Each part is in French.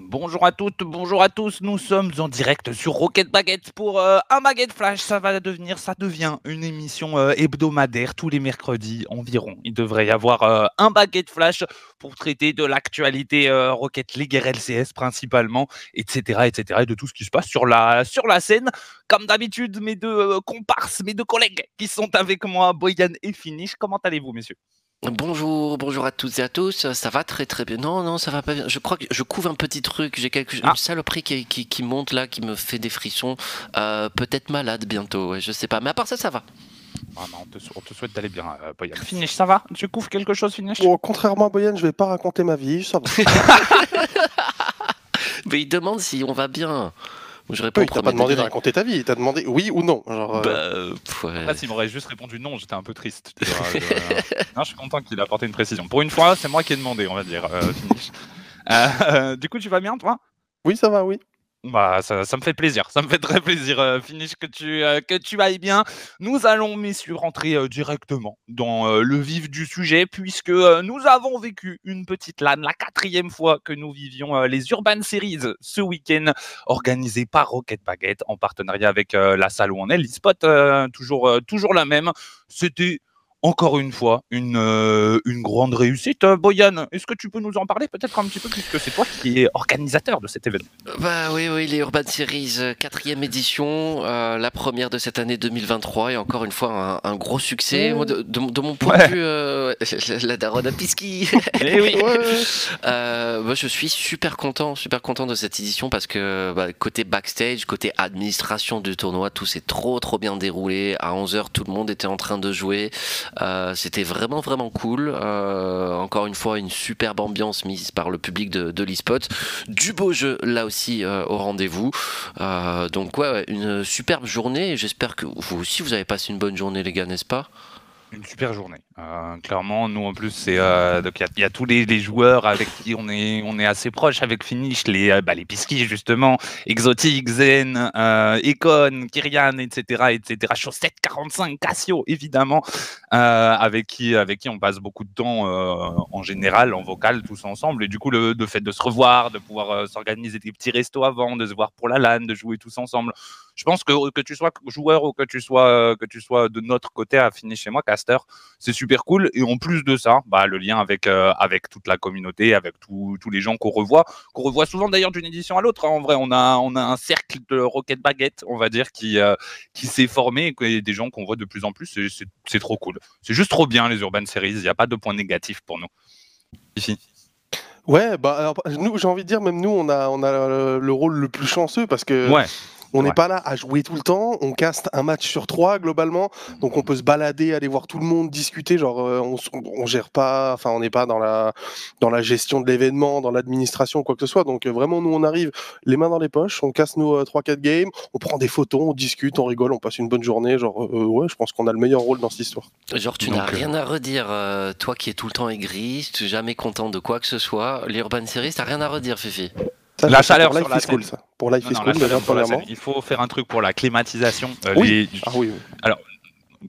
Bonjour à toutes, bonjour à tous. Nous sommes en direct sur Rocket Baguette pour euh, un Baguette Flash. Ça va devenir, ça devient une émission euh, hebdomadaire tous les mercredis environ. Il devrait y avoir euh, un Baguette Flash pour traiter de l'actualité Rocket League RLCS principalement, etc., etc., et de tout ce qui se passe sur la, sur la scène. Comme d'habitude, mes deux comparses, mes deux collègues qui sont avec moi, Boyan et Finish. Comment allez-vous, messieurs? Bonjour, bonjour à toutes et à tous. Ça va très très bien. Non, non, ça va pas bien. Je crois que je couvre un petit truc. J'ai quelque ah. une saloperie qui, qui, monte là, qui me fait des frissons. Euh, peut-être malade bientôt. Ouais, je sais pas. Mais à part ça, ça va. Ah on, te, souhaite d'aller bien, euh, Boyan. Finish, ça va? Tu couvres quelque chose, Finish? Bon, Contrairement à Boyan, je vais pas raconter ma vie. Ça va. Mais il demande si on va bien. Je réponds. Oui, pas demandé de raconter ta vie, il t'a demandé oui ou non. Genre, euh. bah, s'il m'aurait juste répondu non, j'étais un peu triste. non, je suis content qu'il ait apporté une précision. Pour une fois, c'est moi qui ai demandé, on va dire. Euh, euh, du coup, tu vas bien, toi? Oui, ça va, oui. Bah, ça, me fait plaisir, ça me fait très plaisir, euh, Finish, que tu, euh, que tu ailles bien. Nous allons, messieurs, rentrer euh, directement dans le vif du sujet, puisque nous avons vécu une petite LAN, la quatrième fois que nous vivions les Urban Series ce week-end, organisé par Rocket Baguette en partenariat avec la salle où on est, l'e-spot, toujours, toujours la même. C'était encore une fois, une, euh, une grande réussite. Euh, Boyan, est-ce que tu peux nous en parler peut-être un petit peu, puisque c'est toi qui es organisateur de cet événement? Bah oui, oui, les Urban Series, euh, quatrième édition, la première de cette année 2023, et encore une fois, un, gros succès. de, mon point de vue, la daronne à Piski. Eh oui. je suis super content, super content de cette édition, parce que bah, côté backstage, côté administration du tournoi, tout s'est trop, trop bien déroulé. À 11h, tout le monde était en train de jouer. Euh, c'était vraiment vraiment cool. Euh, encore une fois, une superbe ambiance mise par le public de, l'eSpot. Du beau jeu là aussi euh, au rendez-vous. donc ouais, une superbe journée. J'espère que vous aussi vous avez passé une bonne journée les gars, n'est-ce pas? Une super journée. Euh, clairement, nous en plus, c'est euh, donc il y, a tous les, joueurs avec qui on est on est assez proche avec Finish, les euh, bah, les Pisky justement, Exotic, Zen, Econ, Kyrian, etc., etc. Chaussette 45, Cassio évidemment, avec qui avec qui on passe beaucoup de temps en général en vocal tous ensemble. Et du coup, le, le fait de se revoir, de pouvoir s'organiser des petits restos avant, de se voir pour la LAN, de jouer tous ensemble je pense que que tu sois joueur ou que tu sois que tu sois de notre côté à finir chez moi, Caster, c'est super cool. Et en plus de ça, bah, le lien avec euh, avec toute la communauté, avec tous les gens qu'on revoit, qu'on revoit souvent d'ailleurs d'une édition à l'autre. Hein. En vrai, on a on a un cercle de Rocket Baguette, on va dire, qui euh, qui s'est formé et des gens qu'on voit de plus en plus. C'est trop cool. C'est juste trop bien les Urban Series. Il n'y a pas de point négatif pour nous. Ici. Ouais, bah nous j'ai envie de dire même nous on a on a le rôle le plus chanceux parce que ouais. On n'est pas là à jouer tout le temps. On caste un match sur trois globalement. Donc on peut se balader, aller voir tout le monde, discuter. Genre euh, on, on, gère pas, enfin on n'est pas dans la dans la gestion de l'événement, dans l'administration, quoi que ce soit. Donc euh, vraiment nous on arrive les mains dans les poches, on casse nos 3-4 euh, games, on prend des photos, on discute, on rigole, on passe une bonne journée. Genre ouais, je pense qu'on a le meilleur rôle dans cette histoire. Genre tu n'as rien à redire, toi qui es tout le temps aigri, tu jamais content de quoi que ce soit. L'Urban Series, t'as rien à redire, Fifi la chaleur sur la School, ça. Pour Life is School, Il faut faire un truc pour la climatisation. Euh, oui. Ah, oui, Alors,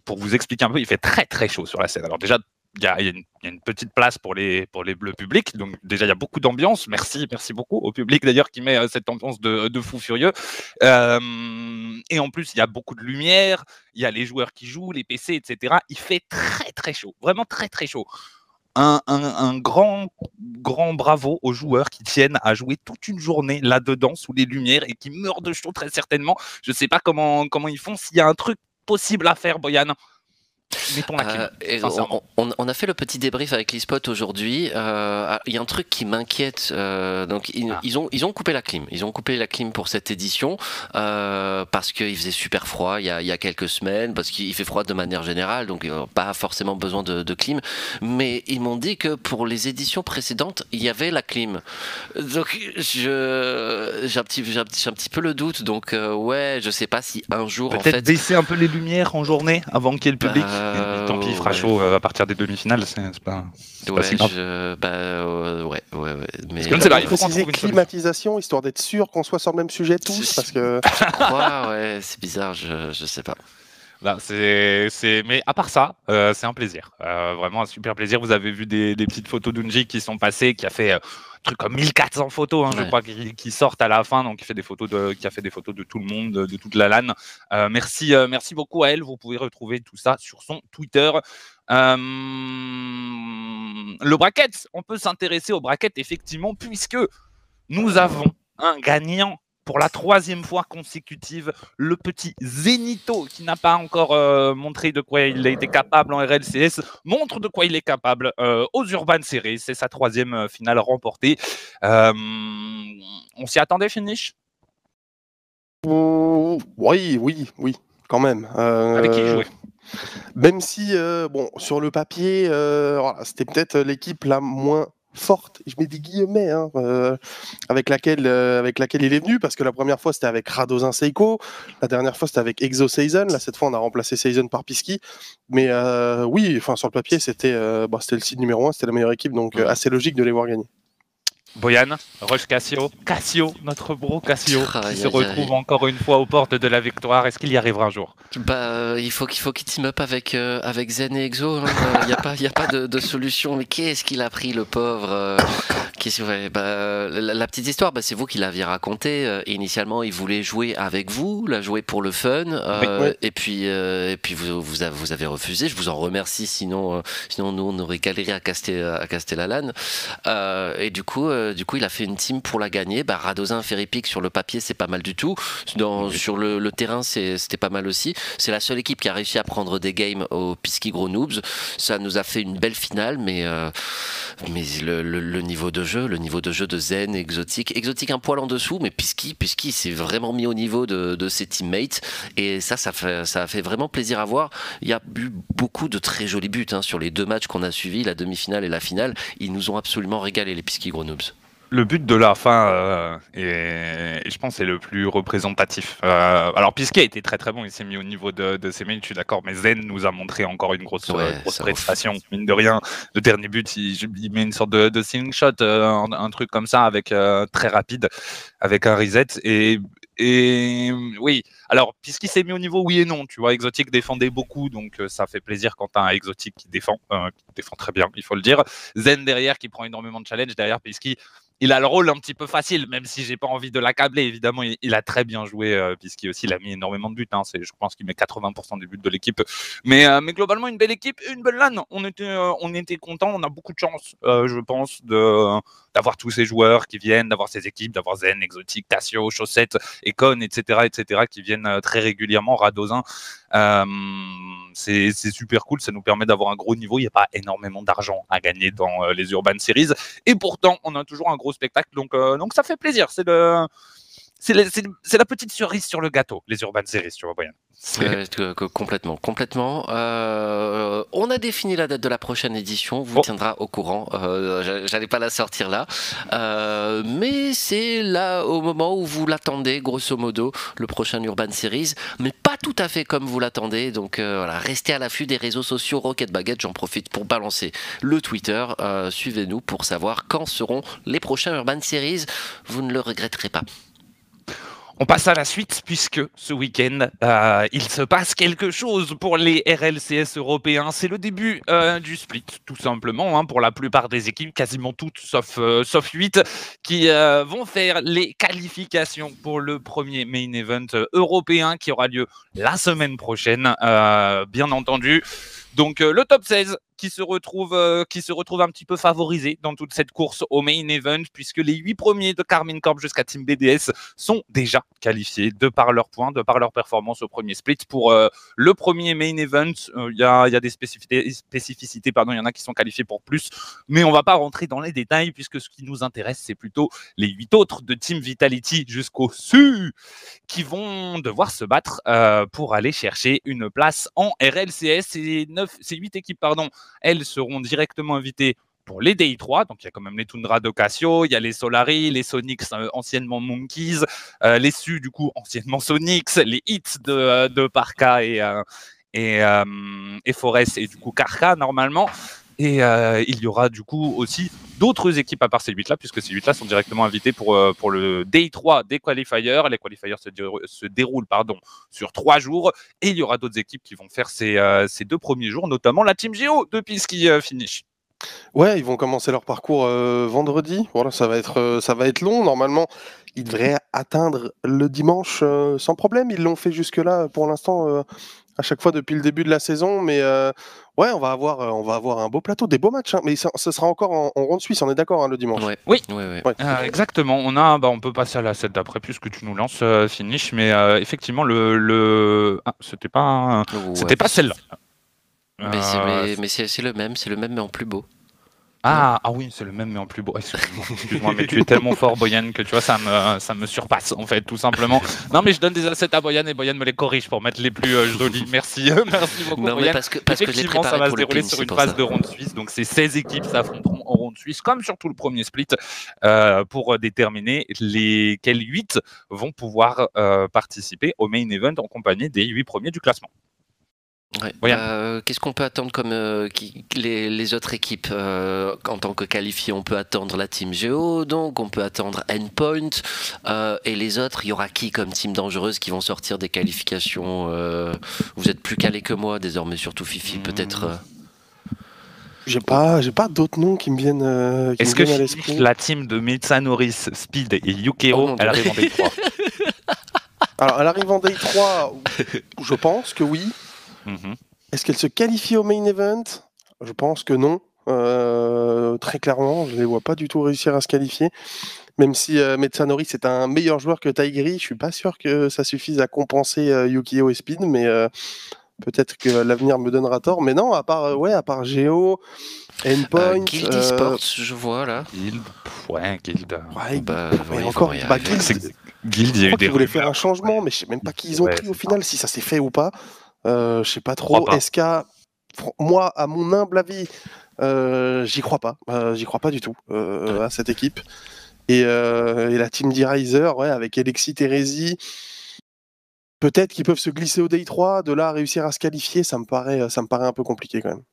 pour vous expliquer un peu, il fait très très chaud sur la scène. Alors déjà, il y, a, une petite place pour les pour les bleus publics. Donc déjà, il y a beaucoup d'ambiance. Merci, merci beaucoup au public d'ailleurs qui met euh, cette ambiance de, de fou furieux. Euh, et en plus, il y a beaucoup de lumière. Il y a les joueurs qui jouent, les PC, etc. Il fait très très chaud, vraiment très très chaud un, grand, grand bravo aux joueurs qui tiennent à jouer toute une journée là-dedans sous les lumières et qui meurent de chaud très certainement. Je ne sais pas comment, comment ils font. S'il y a un truc possible à faire, Boyan, euh, on, a fait le petit débrief avec l'eSpot aujourd'hui. Euh, ah, il y a un truc qui m'inquiète. Euh, donc ah. ils, ont ils ont coupé la clim. Ils ont coupé la clim pour cette édition parce qu'il faisait super froid il y, a, quelques semaines, parce qu'il fait froid de manière générale, donc pas forcément besoin de, clim. Mais ils m'ont dit que pour les éditions précédentes, il y avait la clim. Donc je j'ai un petit j'ai un, petit peu le doute. Donc ouais, je sais pas si un jour peut-être en fait, baisser un peu les lumières en journée avant qu'il y ait le public. Bah, tant pis, il fera chaud euh, à partir des demi-finales, c'est pas, ouais, si grave. bah, euh, ouais, ouais, ouais. Mais parce que, il faut préciser climatisation, histoire d'être sûr qu'on soit sur le même sujet tous, parce que... ouais, ouais, c'est bizarre, je, je sais pas. C'est, Mais à part ça, euh, c'est un plaisir. Euh, vraiment un super plaisir. Vous avez vu des, petites photos d'Unji qui sont passées, qui a fait un truc comme 1400 photos, hein, je crois, qui, sortent à la fin. Donc, il fait des photos de, qui a fait des photos de tout le monde, de, toute la LAN. merci, merci beaucoup à elle. Vous pouvez retrouver tout ça sur son Twitter. le bracket, on peut s'intéresser au bracket effectivement, puisque nous avons un gagnant pour la troisième fois consécutive, le petit Zenito, qui n'a pas encore euh, montré de quoi il a été capable en RLCS, montre de quoi il est capable euh, aux Urban Series. C'est sa troisième euh, finale remportée. on s'y attendait, finish Oui, oui, oui, quand même. Avec qui jouer Même si, bon, sur le papier, c'était peut-être l'équipe la moins forte, je mets des guillemets, hein, euh, avec, laquelle, euh, avec laquelle il est venu, parce que la première fois c'était avec Radozin Seiko, la dernière fois c'était avec Exo Season, là cette fois on a remplacé Season par Pisky, mais euh, oui, enfin sur le papier c'était bah, c'était le site numéro 1, c'était la meilleure équipe, donc assez logique de les voir gagner. Boyan, Rush Cassio, Cassio, notre bro Cassio, qui se retrouve encore une fois aux portes de la victoire. Est-ce qu'il y arrivera un jour? Bah, euh, il faut qu'il faut qu'il team up avec euh, avec Zen et Exo. Hein. Il n'y a pas il a pas de, solution. Mais qu'est-ce qu'il a pris le pauvre euh, bah, la, petite histoire, bah, c'est vous qui l'aviez raconté. initialement, il voulait jouer avec vous, la jouer pour le fun. Et puis et puis vous, vous, avez, refusé. Je vous en remercie. Sinon sinon nous on aurait galéré à caster à caster la LAN. et du coup euh, du coup, il a fait une team pour la gagner. Bah, Radozin, Ferripic, sur le papier, c'est pas mal du tout. Sur le, terrain, c'était pas mal aussi. C'est la seule équipe qui a réussi à prendre des games au Pisky Gros Noobs. Ça nous a fait une belle finale, mais, euh, mais le, niveau de jeu, le niveau de jeu de Zen, Exotique, Exotique un poil en dessous, mais Pisky, Pisky s'est vraiment mis au niveau de, ses teammates. Et ça, ça, fait, ça a fait vraiment plaisir à voir. Il y a eu beaucoup de très jolis buts hein, sur les deux matchs qu'on a suivis, la demi-finale et la finale. Ils nous ont absolument régalé, les Pisky Gros Noobs le but de la fin, euh, et, je pense, c'est le plus représentatif. Euh, alors, Pisquet a été très très bon, il s'est mis au niveau de, ses mains, je suis d'accord, mais Zen nous a montré encore une grosse, grosse prestation. Mine de rien, le dernier but, il, met une sorte de, de shot, euh, un, truc comme ça, avec très rapide, avec un reset. Et, et oui, alors, puisqu'il s'est mis au niveau, oui et non, tu vois, Exotique défendait beaucoup, donc ça fait plaisir quand tu as un Exotique qui défend, qui défend très bien, il faut le dire. Zen derrière qui prend énormément de challenge derrière, puisqu'il il a le rôle un petit peu facile, même si j'ai pas envie de l'accabler. Évidemment, il, a très bien joué, euh, puisqu'il aussi a mis énormément de buts. Hein. je pense qu'il met 80% des buts de l'équipe. Mais, euh, mais globalement, une belle équipe, une belle LAN. On était, euh, content. On a beaucoup de chance, je pense, de d'avoir tous ces joueurs qui viennent, d'avoir ces équipes, d'avoir Zen, Exotique, Cassio, Chaussette, Econ, etc., etc., qui viennent très régulièrement. Radozin, c'est super cool. Ça nous permet d'avoir un gros niveau. Il n'y a pas énormément d'argent à gagner dans les Urban Series, et pourtant, on a toujours un gros spectacle. Donc, euh, donc ça fait plaisir. C'est le c'est la, petite cerise sur le gâteau, les Urban Series, tu vois, Brian. complètement, complètement. Euh, on a défini la date de la prochaine édition, vous oh. tiendra au courant. Euh, J'allais pas la sortir là, euh, mais c'est là au moment où vous l'attendez, grosso modo, le prochain Urban Series, mais pas tout à fait comme vous l'attendez. Donc euh, voilà, restez à l'affût des réseaux sociaux Rocket Baguette. J'en profite pour balancer le Twitter. Suivez-nous pour savoir quand seront les prochains Urban Series. Vous ne le regretterez pas. On passe à la suite puisque ce week-end, euh, il se passe quelque chose pour les RLCS européens. C'est le début euh, du split, tout simplement, hein, pour la plupart des équipes, quasiment toutes sauf, euh, sauf 8, qui vont faire les qualifications pour le premier main event européen qui aura lieu la semaine prochaine, bien entendu. Donc euh, le top 16 qui se retrouve euh, qui se retrouve un petit peu favorisé dans toute cette course au main event puisque les huit premiers de Carmine Corp jusqu'à Team BDS sont déjà qualifiés de par leurs points, de par leur performance au premier split pour euh, le premier main event. Il y, a, y, a, des spécificités, pardon, il y en a qui sont qualifiés pour plus, mais on va pas rentrer dans les détails puisque ce qui nous intéresse c'est plutôt les huit autres de Team Vitality jusqu'au SU qui vont devoir se battre pour aller chercher une place en RLCS ces 8 équipes, pardon, elles seront directement invitées pour les DI3. Donc, il y a quand même les Tundra d'Ocasio, il y a les Solari, les Sonics, euh, anciennement Monkeys, euh, les Su, du coup, anciennement Sonics, les Hits de, euh, Parka et, et, et Forest et du coup Carca, normalement. Et il y aura du coup aussi d'autres équipes à part ces 8-là, puisque ces 8-là sont directement invités pour, pour le Day 3 des qualifiers. Les qualifiers se, se déroulent pardon, sur trois jours et il y aura d'autres équipes qui vont faire ces, ces deux premiers jours, notamment la Team Geo de Pisky Finish. Ouais, ils vont commencer leur parcours vendredi. Voilà, ça va être ça va être long. Normalement, ils devraient atteindre le dimanche sans problème. Ils l'ont fait jusque là pour l'instant à chaque fois depuis le début de la saison. Mais ouais, on va avoir on va avoir un beau plateau, des beaux matchs. Hein. mais ça, sera encore en, ronde suisse. On est d'accord hein, le dimanche. Oui, exactement. On a, bah, on peut passer à la 7 d'après puisque tu nous lances finish. Mais effectivement, le, le... Ah, c'était pas c'était pas celle-là. Euh, mais c'est le même, c'est le même mais en plus beau. Ah, ah oui, c'est le même mais en plus beau. Excuse-moi, mais tu es tellement fort, Boyan, que tu vois, ça me, ça me surpasse, en fait, tout simplement. Non, mais je donne des assets à Boyan et Boyan me les corrige pour mettre les plus euh, jolis. Merci, merci beaucoup, non, Boyan. Parce que, parce Effectivement, ça va se dérouler sur une phase de ronde suisse. Donc, c'est 16 équipes s'affronteront en ronde suisse, comme sur tout le premier split, euh, pour déterminer lesquels 8 vont pouvoir participer au main event en compagnie des 8 premiers du classement. Euh, qu'est-ce qu'on peut attendre comme euh, les, autres équipes euh, en tant que qualifiés On peut attendre la team Geo, donc on peut attendre Endpoint et les autres. Il y aura qui comme team dangereuse qui vont sortir des qualifications Vous êtes plus calé que moi désormais, surtout Fifi hmm. peut-être. J'ai pas, j'ai pas d'autres noms qui me viennent. Est-ce que la team de Mitsunoris, Speed et Yukio, oh elle arrive en Day 3 Alors, elle arrive en Day 3, je pense que oui. Mhm. Est-ce qu'elle se qualifie au main event? Je pense que non. Euh, très clairement, je ne les vois pas du tout réussir à se qualifier. Même si euh, Metsanori c'est un meilleur joueur que Taigri, je suis pas sûr que ça suffise à compenser euh, Yukio et Speed, mais peut-être que l'avenir me donnera tort. Mais non, à part ouais, à part Geo, Endpoint, Guild Esports, je vois là. Guild, ouais, Guild. Ouais, bah, encore, bah, Guild, Guild, il y a eu des. Ils voulaient faire un changement, mais je sais même pas qui ils ont pris au final, si ça s'est fait ou pas. Euh, je sais pas trop. SK, moi, à mon humble avis, euh, j'y crois pas. Euh, j'y crois pas du tout à cette équipe. Et, la team D-Riser, ouais, avec Alexis Thérèse, peut-être qu'ils peuvent se glisser au Day 3, de là à réussir à se qualifier, ça me paraît, ça me paraît un peu compliqué quand même.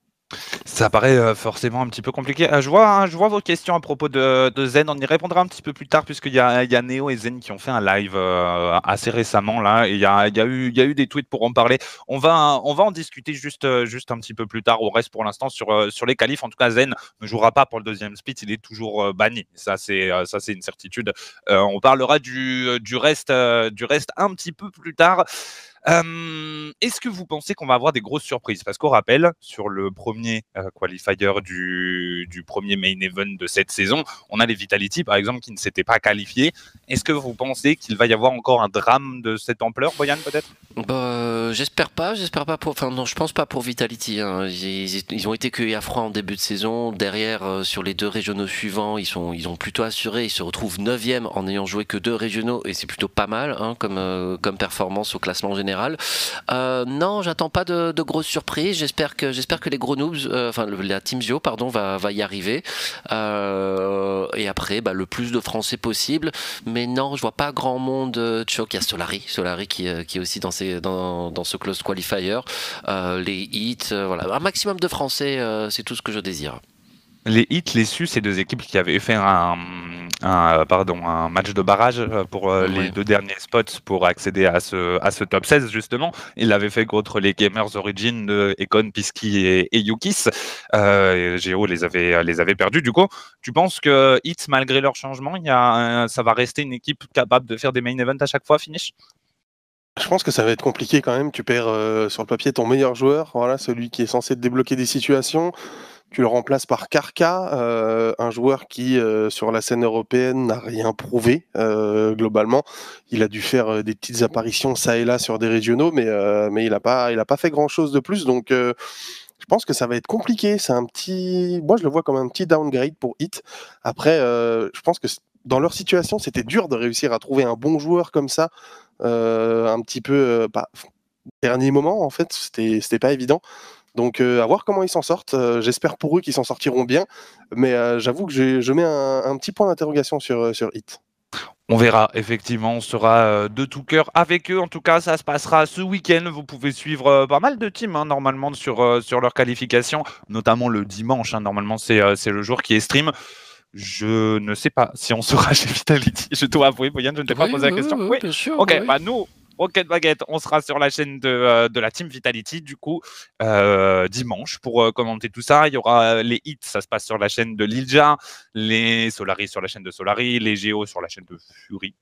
Ça paraît euh, forcément un petit peu compliqué. Euh, je, vois, hein, je vois vos questions à propos de, Zen. On y répondra un petit peu plus tard, puisqu'il y a, y a Neo et Zen qui ont fait un live euh, assez récemment. Il y a, eu, des tweets pour en parler. On va, en discuter juste, un petit peu plus tard. On reste pour l'instant sur, les qualifs. En tout cas, Zen ne jouera pas pour le deuxième split. Il est toujours banni. Ça, c'est une certitude. on parlera du reste un petit peu plus tard. Est-ce que vous pensez qu'on va avoir des grosses surprises? Parce qu'on rappelle, sur le premier qualifier du, premier main event de cette saison, on a les Vitality, par exemple, qui ne s'étaient pas qualifiés. Est-ce que vous pensez qu'il va y avoir encore un drame de cette ampleur, Boyan, peut-être? Bah, J'espère pas, j'espère pas pour... Enfin, non, je pense pas pour Vitality. Hein. Ils, ont été cueillis à froid en début de saison. Derrière, sur les deux régionaux suivants, ils, sont, ils ont plutôt assuré. Ils se retrouvent 9 en n'ayant joué que deux régionaux, et c'est plutôt pas mal hein, comme, comme performance au classement général. Euh, non, j'attends pas de, grosses surprises. J'espère que les gros euh, enfin la Team Zio, pardon, va, y arriver. Euh, et après, bah, le plus de Français possible. Mais non, je vois pas grand monde. Choc, il y a Solari, Solari qui, est aussi dans, dans ce close qualifier. les hits, voilà, un maximum de Français, c'est tout ce que je désire. Les hits, les SU, c'est deux équipes qui avaient fait un, pardon, un match de barrage euh, pour euh, les deux derniers spots pour accéder à ce, à ce top 16, justement. Ils l'avaient fait contre les Gamers Origin de Econ, Pisky et, Yukis. Euh, Géo les avait, les avait perdus. Du coup, tu penses que Hits, malgré leur changement, il y a, ça va rester une équipe capable de faire des main events à chaque fois, finish? Je pense que ça va être compliqué quand même. Tu perds sur le papier ton meilleur joueur, voilà, celui qui est censé te débloquer des situations. Tu le remplaces par Karka, euh, un joueur qui, euh, sur la scène européenne, n'a rien prouvé euh, globalement. Il a dû faire des petites apparitions ça et là sur des régionaux, mais, mais il n'a pas, pas fait grand-chose de plus. Donc, je pense que ça va être compliqué. C'est un petit, moi je le vois comme un petit downgrade pour Hit. Après, je pense que dans leur situation, c'était dur de réussir à trouver un bon joueur comme ça, un petit peu, dernier moment en fait, c'était pas évident. Donc euh, à voir comment ils s'en sortent. Euh, j'espère pour eux qu'ils s'en sortiront bien. Mais euh, j'avoue que je, mets un, petit point d'interrogation sur, sur Hit. On verra, effectivement, on sera de tout cœur avec eux. En tout cas, ça se passera ce week-end. Vous pouvez suivre pas mal de teams, hein, normalement, sur, sur leur qualification, notamment le dimanche. Hein. normalement, c'est le jour qui est stream. je ne sais pas si on sera chez Vitality. Je dois avouer, Boyan, je ne t'ai pas posé la question. Oui, bien sûr. Ok, bah nous, Rocket Baguette, on sera sur la chaîne de, euh, de la Team Vitality, du coup, euh, dimanche, pour euh, commenter tout ça. Il y aura les hits, ça se passe sur la chaîne de Lilja, les Solari sur la chaîne de Solari, les Géo sur la chaîne de Fury,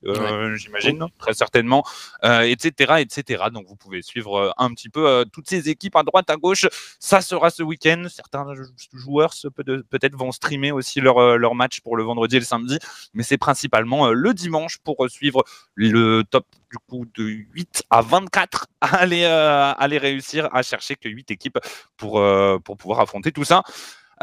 j'imagine, très certainement, etc., etc. Donc, vous pouvez suivre un petit peu toutes ces équipes à droite, à gauche. Ça sera ce week-end. Certains joueurs peut-être vont streamer aussi leur, leur match pour le vendredi et le samedi, mais c'est principalement le dimanche pour suivre le top du coup de 8 à 24 à aller, euh, aller réussir à chercher que 8 équipes pour, euh, pour pouvoir affronter tout ça.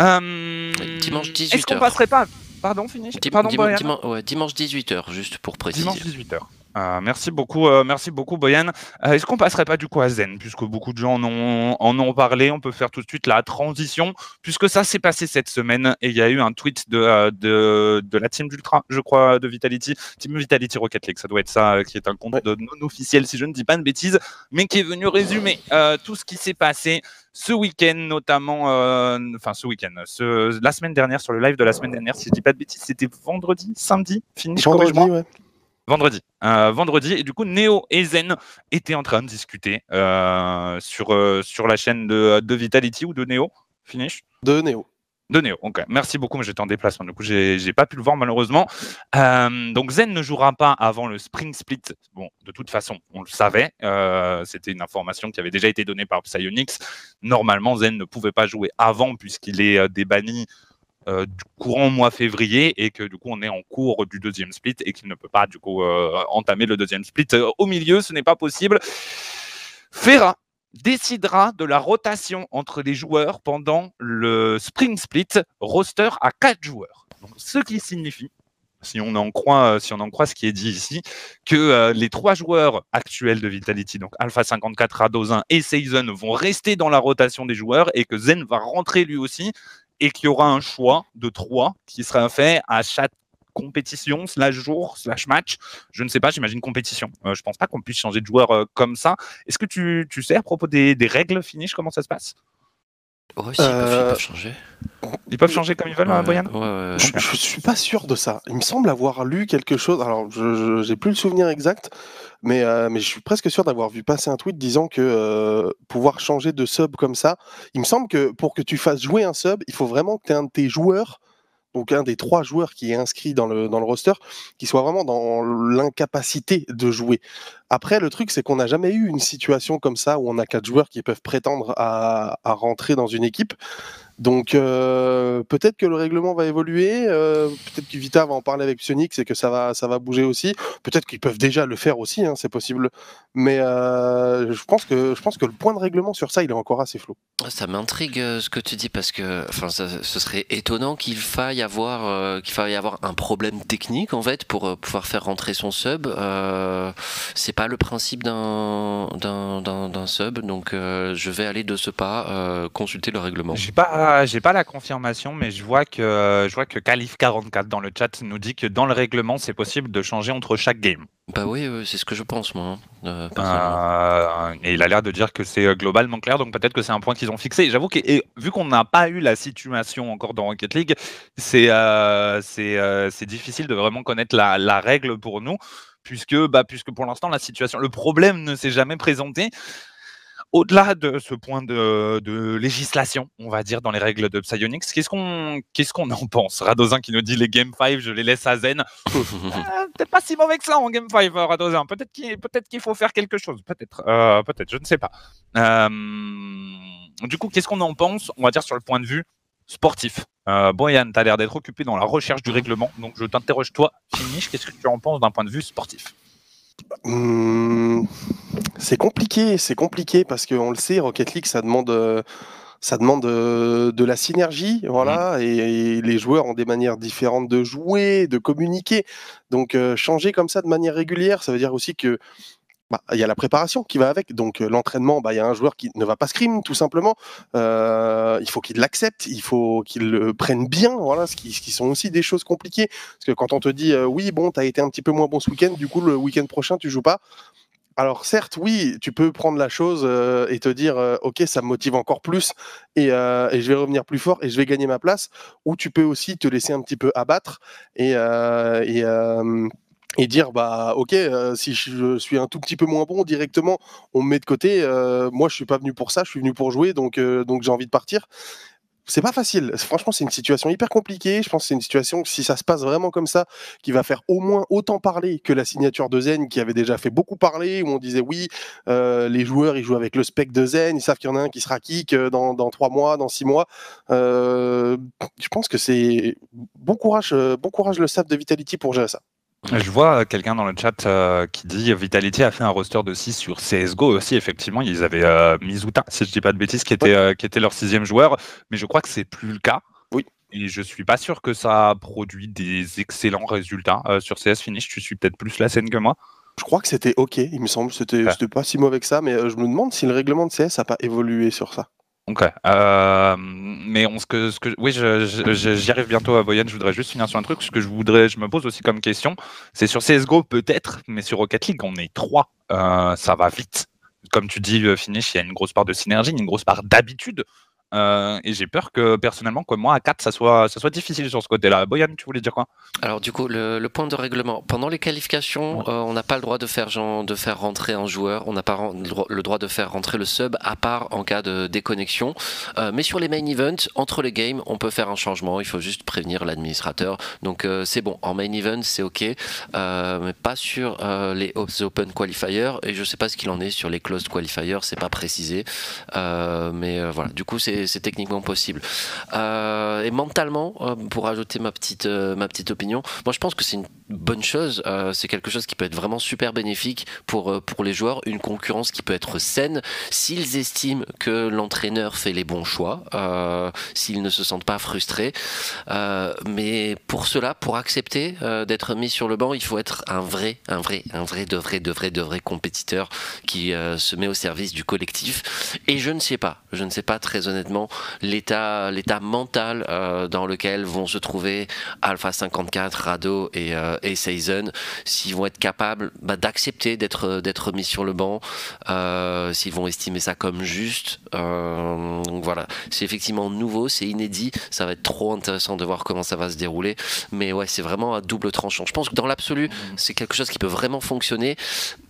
Euh, dimanche 18h. Est-ce qu'on passerait pas Pardon, fini Pardon, dimanche 18h, juste pour préciser. Dimanche 18h. Euh, merci beaucoup, euh, merci beaucoup Boyan. Euh, est-ce qu'on passerait pas du coup à Zen, puisque beaucoup de gens en ont, en ont parlé, on peut faire tout de suite la transition, puisque ça s'est passé cette semaine et il y a eu un tweet de, de, de la team d'Ultra, je crois, de Vitality, Team Vitality Rocket League, ça doit être ça, qui est un compte non officiel si je ne dis pas de bêtises, mais qui est venu résumer tout ce qui s'est passé ce week-end notamment, enfin ce week-end, la semaine dernière, sur le live de la semaine dernière, si je dis pas de bêtises, c'était vendredi, samedi, fini, vendredi, ouais. Vendredi. Euh, vendredi. Et du coup, Neo et Zen étaient en train de discuter euh, sur, euh, sur la chaîne de, de, Vitality ou de Neo. Finish? De Neo. De Neo, ok. Merci beaucoup, mais j'étais en déplacement. Du coup, j'ai pas pu le voir malheureusement. donc, Zen ne jouera pas avant le Spring Split. Bon, de toute façon, on le savait. C'était une information qui avait déjà été donnée par Psyonix. Normalement, Zen ne pouvait pas jouer avant puisqu'il est débanni euh, du courant mois février et que du coup on est en cours du deuxième split et qu'il ne peut pas du coup euh, entamer le deuxième split euh, au milieu, ce n'est pas possible. Ferra décidera de la rotation entre les joueurs pendant le spring split roster à quatre joueurs. ce qui signifie si on en croit, si on en croit ce qui est dit ici, que les trois joueurs actuels de Vitality, donc Alpha 54, Radozin et Season, vont rester dans la rotation des joueurs et que Zen va rentrer lui aussi et qu'il y aura un choix de trois qui sera fait à chaque compétition, slash jour, slash match. Je ne sais pas, j'imagine compétition. Euh, je pense pas qu'on puisse changer de joueur euh, comme ça. Est-ce que tu, tu, sais à propos des, des règles finish comment ça se passe? Ils, peuvent, changer. Ils peuvent changer comme ils veulent, ouais, Brian je, ne suis pas sûr de ça. Il me semble avoir lu quelque chose. Alors, je n'ai plus le souvenir exact, mais, euh, mais je suis presque sûr d'avoir vu passer un tweet disant que euh, pouvoir changer de sub comme ça, il me semble que pour que tu fasses jouer un sub, il faut vraiment que tu aies un de tes joueurs, donc un des trois joueurs qui est inscrit dans le, dans le roster, qui soit vraiment dans l'incapacité de jouer. Après, le truc, c'est qu'on n'a jamais eu une situation comme ça où on a quatre joueurs qui peuvent prétendre à, rentrer dans une équipe. Donc euh, peut-être que le règlement va évoluer, euh, peut-être que Vita va en parler avec Psionix et que ça va, ça va bouger aussi. Peut-être qu'ils peuvent déjà le faire aussi, hein, c'est possible. Mais euh, je, pense que, je pense que le point de règlement sur ça, il est encore assez flou. Ça m'intrigue ce que tu dis parce que ce serait étonnant qu'il faille, avoir, qu'il faille avoir un problème technique en fait pour pouvoir faire rentrer son sub. c'est pas le principe d'un, sub, donc je vais aller de ce pas consulter le règlement. J'ai pas j'ai pas la confirmation, mais je vois que euh, je vois que Calif44 dans le chat nous dit que dans le règlement, c'est possible de changer entre chaque game. Bah oui, c'est ce que je pense moi. Hein, euh, euh, et il a l'air de dire que c'est globalement clair, donc peut-être que c'est un point qu'ils ont fixé. J'avoue que vu qu'on n'a pas eu la situation encore dans Rocket League, c'est c'est difficile de vraiment connaître la, la règle pour nous, puisque bah puisque pour l'instant la situation, le problème ne s'est jamais présenté au-delà de ce point de, législation, on va dire, dans les règles de Psyonix, qu'est-ce qu'on qu'est-ce qu'on en pense? Radozin qui nous dit les Game 5, je les laisse à Zen. Euh, peut-être pas si mauvais que ça en Game 5, euh, Radozin. Peut-être qu'il peut qu'il faut faire quelque chose. Peut-être, euh, peut-être, je ne sais pas. du coup, qu'est-ce qu'on en pense On va dire sur le point de vue sportif. Boyan, tu as l'air d'être occupé dans la recherche du mmh. règlement, donc je t'interroge toi, Finish, qu'est-ce que tu en penses d'un point de vue sportif? Mmh, c'est compliqué, c'est compliqué parce qu'on le sait, Rocket League, ça demande, euh, ça demande euh, de la synergie, voilà, mmh. et, les joueurs ont des manières différentes de jouer, de communiquer. Donc euh, changer comme ça de manière régulière, ça veut dire aussi que bah, il y a la préparation qui va avec. Donc euh, l'entraînement, bah, il y a un joueur qui ne va pas scrim tout simplement. Euh, il faut qu'il l'accepte, il faut qu'il le prenne bien. Voilà, ce qui, sont aussi des choses compliquées. Parce que quand on te dit euh, oui, bon, tu as été un petit peu moins bon ce week-end, du coup le week-end prochain tu joues pas. alors certes, oui, tu peux prendre la chose et te dire, ok, ça me motive encore plus et, je vais revenir plus fort et je vais gagner ma place. Ou tu peux aussi te laisser un petit peu abattre et, et dire, bah ok, si je suis un tout petit peu moins bon directement, on me met de côté. moi, je suis pas venu pour ça, je suis venu pour jouer, donc donc j'ai envie de partir c'est pas facile. Franchement, c'est une situation hyper compliquée. Je pense que c'est une situation, si ça se passe vraiment comme ça, qui va faire au moins autant parler que la signature de Zen, qui avait déjà fait beaucoup parler, où on disait oui, euh, les joueurs, ils jouent avec le spec de Zen, ils savent qu'il y en a un qui sera kick euh, dans, dans trois mois, dans six mois. Euh, je pense que c'est bon courage, bon courage le staff de Vitality pour gérer ça. Je vois quelqu'un dans le chat euh, qui dit Vitality a fait un roster de 6 sur CSGO aussi. Effectivement, ils avaient euh, Mizuta, si je dis pas de bêtises, qui était, euh, qui était leur sixième joueur. Mais je crois que c'est plus le cas. Oui. Et je suis pas sûr que ça a produit des excellents résultats sur CS Finish. Tu suis peut-être plus la scène que moi. Je crois que c'était OK, il me semble. C'était c'était pas si mauvais que ça. Mais je me demande si le règlement de CS n'a pas évolué sur ça. Ok. Euh, mais on, ce que, ce que, oui, j'y arrive bientôt à Boyan. Je voudrais juste finir sur un truc. Ce que je voudrais, je me pose aussi comme question, c'est sur CSGO peut-être, mais sur Rocket League, on est trois. Euh, ça va vite. Comme tu dis, Finish, il y a une grosse part de synergie, une grosse part d'habitude. Euh, et j'ai peur que personnellement, comme moi, à 4, ça soit, ça soit difficile sur ce côté-là. Boyan, tu voulais dire quoi? Alors du coup, le, point de règlement. Pendant les qualifications, euh, on n'a pas le droit de faire, genre, de faire rentrer un joueur, on n'a pas le droit de faire rentrer le sub, à part en cas de déconnexion. Euh, mais sur les main events, entre les games, on peut faire un changement, il faut juste prévenir l'administrateur. Donc c'est bon, en main event, c'est ok, mais pas sur les open qualifiers, et je sais pas ce qu'il en est sur les closed qualifiers, c'est pas précisé. mais voilà, du coup, c'est c'est techniquement possible. Euh, et mentalement, euh, pour ajouter ma petite, euh, ma petite opinion, moi je pense que c'est une bonne chose. c'est quelque chose qui peut être vraiment super bénéfique pour, pour les joueurs. Une concurrence qui peut être saine s'ils estiment que l'entraîneur fait les bons choix, s'ils ne se sentent pas frustrés. mais pour cela, pour accepter d'être mis sur le banc, il faut être un vrai, un vrai, un vrai, de vrai, de vrai, de vrai compétiteur qui se met au service du collectif. Et je ne sais pas, je ne sais pas très honnêtement l'état mental euh, dans lequel vont se trouver Alpha 54, Rado et, euh, et Season, s'ils vont être capables bah, d'accepter d'être d'être mis sur le banc, euh, s'ils vont estimer ça comme juste. donc voilà, c'est effectivement nouveau, c'est inédit, ça va être trop intéressant de voir comment ça va se dérouler. Mais ouais, c'est vraiment à double tranchant. Je pense que dans l'absolu, c'est quelque chose qui peut vraiment fonctionner,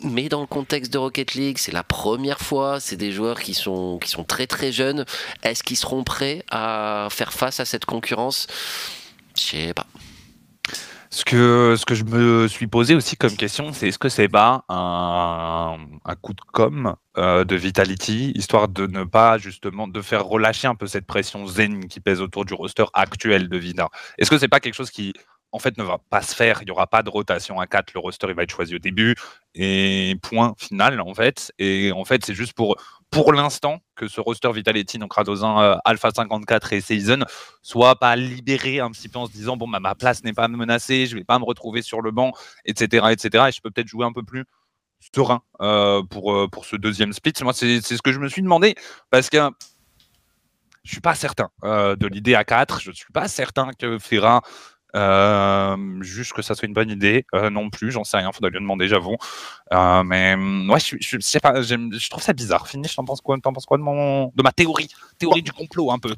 mais dans le contexte de Rocket League, c'est la première fois, c'est des joueurs qui sont qui sont très très jeunes. Est-ce qu'ils seront prêts à faire face à cette concurrence? Je sais pas. Ce que, ce que je me suis posé aussi comme question, c'est est-ce que c'est pas un, coup de com euh, de Vitality, histoire de ne pas justement de faire relâcher un peu cette pression zen qui pèse autour du roster actuel de Vida? Est-ce que c'est pas quelque chose qui en fait ne va pas se faire, il n'y aura pas de rotation à 4, le roster il va être choisi au début et point final en fait. Et en fait c'est juste pour pour l'instant que ce roster Vitality, donc Radozin, euh, Alpha 54 et Season, soit pas libéré un petit peu en se disant bon bah, ma place n'est pas menacée, je vais pas me retrouver sur le banc, etc. etc. et je peux peut-être jouer un peu plus serein euh, pour, euh, pour ce deuxième split. Moi c'est ce que je me suis demandé parce que je suis pas certain de l'idée à 4, je suis pas certain que Ferra juste que ça soit une bonne idée, euh, non plus, j'en sais rien, faudrait lui demander, j'avoue. Euh, mais ouais, je, je, sais pas, je trouve ça bizarre. Fini, t'en penses quoi, penses quoi de, mon, de ma théorie? Théorie du complot, un peu.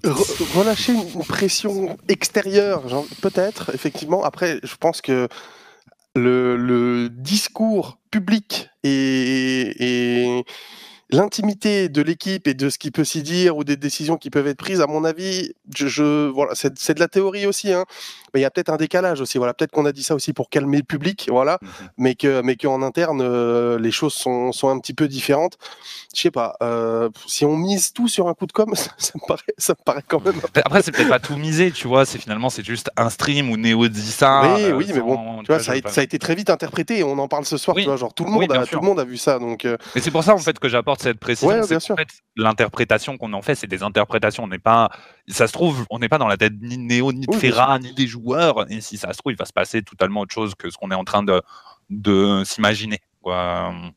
relâcher une pression extérieure, peut-être, effectivement. Après, je pense que le, le discours public et, et l'intimité de l'équipe et de ce qui peut s'y dire ou des décisions qui peuvent être prises, à mon avis, je, voilà, c'est de la théorie aussi, hein, mais il y a peut-être un décalage aussi. Voilà, peut-être qu'on a dit ça aussi pour calmer le public, voilà, mmh mais que mais qu'en interne euh, les choses sont, sont, un petit peu différentes. Je sais pas. Euh, si on mise tout sur un coup de com, ça, me paraît ça me paraît quand même. Après, c'est peut-être pas tout misé, tu vois. C'est finalement c'est juste un stream où Néo dit ça. Oui, euh, oui, mais bon, tu vois, ça, a, ça, a, été très vite interprété et on en parle ce soir. Tu vois, genre tout le monde, a, tout le monde a vu ça, donc. Mais c'est pour ça en fait que j'apporte cette précision. Ouais, bien sûr. En fait, l'interprétation qu'on en fait, c'est des interprétations. On n'est pas, ça se trouve, on n'est pas dans la tête ni de Néo, ni de Ferra, ni des joueurs. Et si ça se trouve, il va se passer totalement autre chose que ce qu'on est en train de, de s'imaginer. Je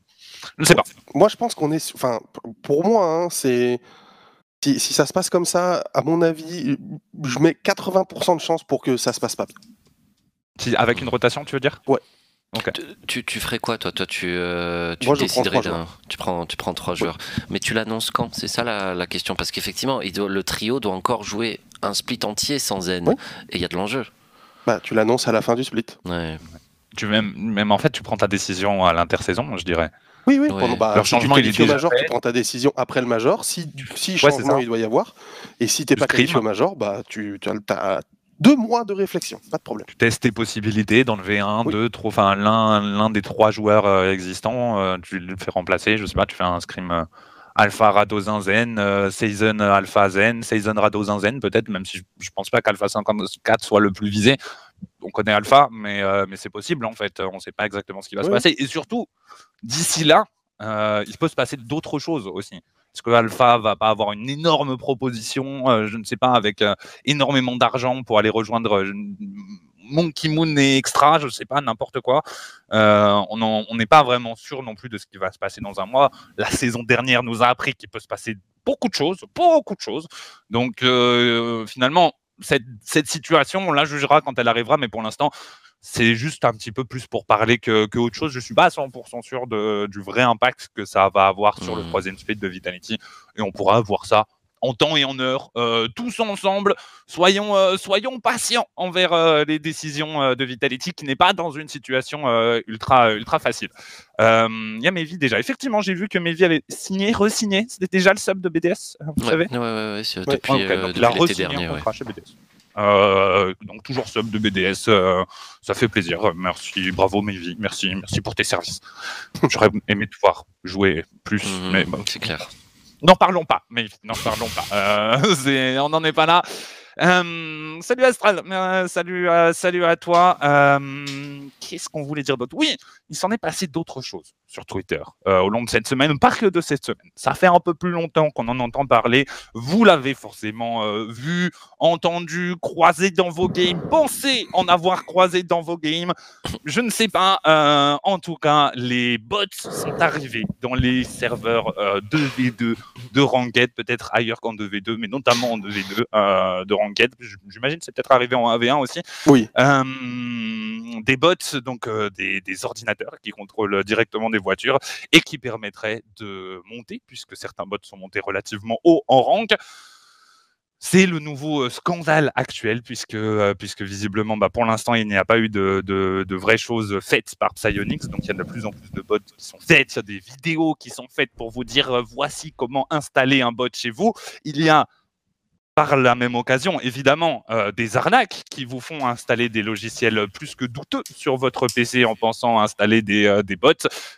ne sais pas. Moi, je pense qu'on est. Enfin, pour moi, hein, c'est. Si, si, ça se passe comme ça, à mon avis, je mets 80% de chance pour que ça se passe pas bien. avec une rotation, tu veux dire? Ouais. Tu, tu, ferais quoi, toi? Toi, tu, euh, tu Moi, déciderais d'un. Tu prends, tu prends trois joueurs. Mais tu l'annonces quand? C'est ça la, la, question. Parce qu'effectivement, le trio doit encore jouer un split entier sans Zen. Et il y a de l'enjeu. Bah, tu l'annonces à la fin du split. Ouais. Tu même, même en fait, tu prends ta décision à l'intersaison, je dirais. Oui, oui. Pendant, bah, Leur changement, il est déjà major, tu prends ta décision après le major. Si, si changement il doit y avoir, et si tu n'es pas qualifié au major, bah, tu as, deux mois de réflexion, pas de problème. Tu testes tes possibilités d'enlever un, deux, trois, enfin l'un des trois joueurs euh, existants, euh, tu le fais remplacer, je sais pas, tu fais un scrim euh, Alpha Radozin Zen, Season Alpha Zen, Season Radozin Zen, peut-être, même si je, pense pas qu'Alpha 54 soit le plus visé. On connaît Alpha, mais, mais c'est possible en fait, on ne sait pas exactement ce qui va se passer. Et surtout, d'ici là, il peut se passer d'autres choses aussi. Est-ce que Alpha va pas avoir une énorme proposition, euh, je ne sais pas, avec euh, énormément d'argent pour aller rejoindre euh, Monkey Moon et Extra, je ne sais pas, n'importe quoi. on n'est pas vraiment sûr non plus de ce qui va se passer dans un mois. La saison dernière nous a appris qu'il peut se passer beaucoup de choses, beaucoup de choses. Donc finalement, cette, situation, on la jugera quand elle arrivera, mais pour l'instant, c'est juste un petit peu plus pour parler que, que autre chose. Je suis pas à 100% sûr de, du vrai impact que ça va avoir sur le mmh. troisième split de Vitality et on pourra voir ça en temps et en heure, euh, tous ensemble. Soyons, euh, soyons patients envers euh, les décisions de Vitality, qui n'est pas dans une situation ultra, ultra facile. Il y a Mevi déjà. Effectivement, j'ai vu que Mevi avait signé, re-signé. C'était déjà le sub de BDS, vous ouais, savez Ouais, ouais, ouais. Depuis, okay, donc, il a re dernier, chez BDS. Euh, donc toujours sub de BDS, euh, ça fait plaisir. Merci, bravo Mevi, merci, merci pour tes services. J'aurais aimé te voir jouer plus, mmh, mais c'est clair. N'en parlons pas, Mevi, n'en parlons pas. Euh, on n'en est pas là. Euh, salut Astral, euh, salut, euh, salut à toi. Qu'est-ce qu'on voulait dire d'autre? Oui, il s'en est passé d'autres choses sur Twitter au long de cette semaine, pas que de cette semaine. Ça fait un peu plus longtemps qu'on en entend parler. Vous l'avez forcément vu, entendu, croisé dans vos games, pensé en avoir croisé dans vos games. Je ne sais pas. en tout cas, les bots sont arrivés dans les serveurs 2v2 de Ranked, peut-être ailleurs qu'en 2v2, mais notamment en 2v2 de Ranked J'imagine c'est peut-être arrivé en 1v1 aussi. Oui. Euh, des bots, donc euh, des, ordinateurs qui contrôlent directement des voitures et qui permettraient de monter, puisque certains bots sont montés relativement haut en rank. C'est le nouveau euh, scandale actuel, puisque, puisque visiblement, bah, pour l'instant, il n'y a pas eu de, de, vraies choses faites par Psyonix. Donc, il y a de plus en plus de bots qui sont faits. Il y a des vidéos qui sont faites pour vous dire voici comment installer un bot chez vous. Il y a par la même occasion, évidemment, euh, des arnaques qui vous font installer des logiciels plus que douteux sur votre PC en pensant installer des, euh, des bots.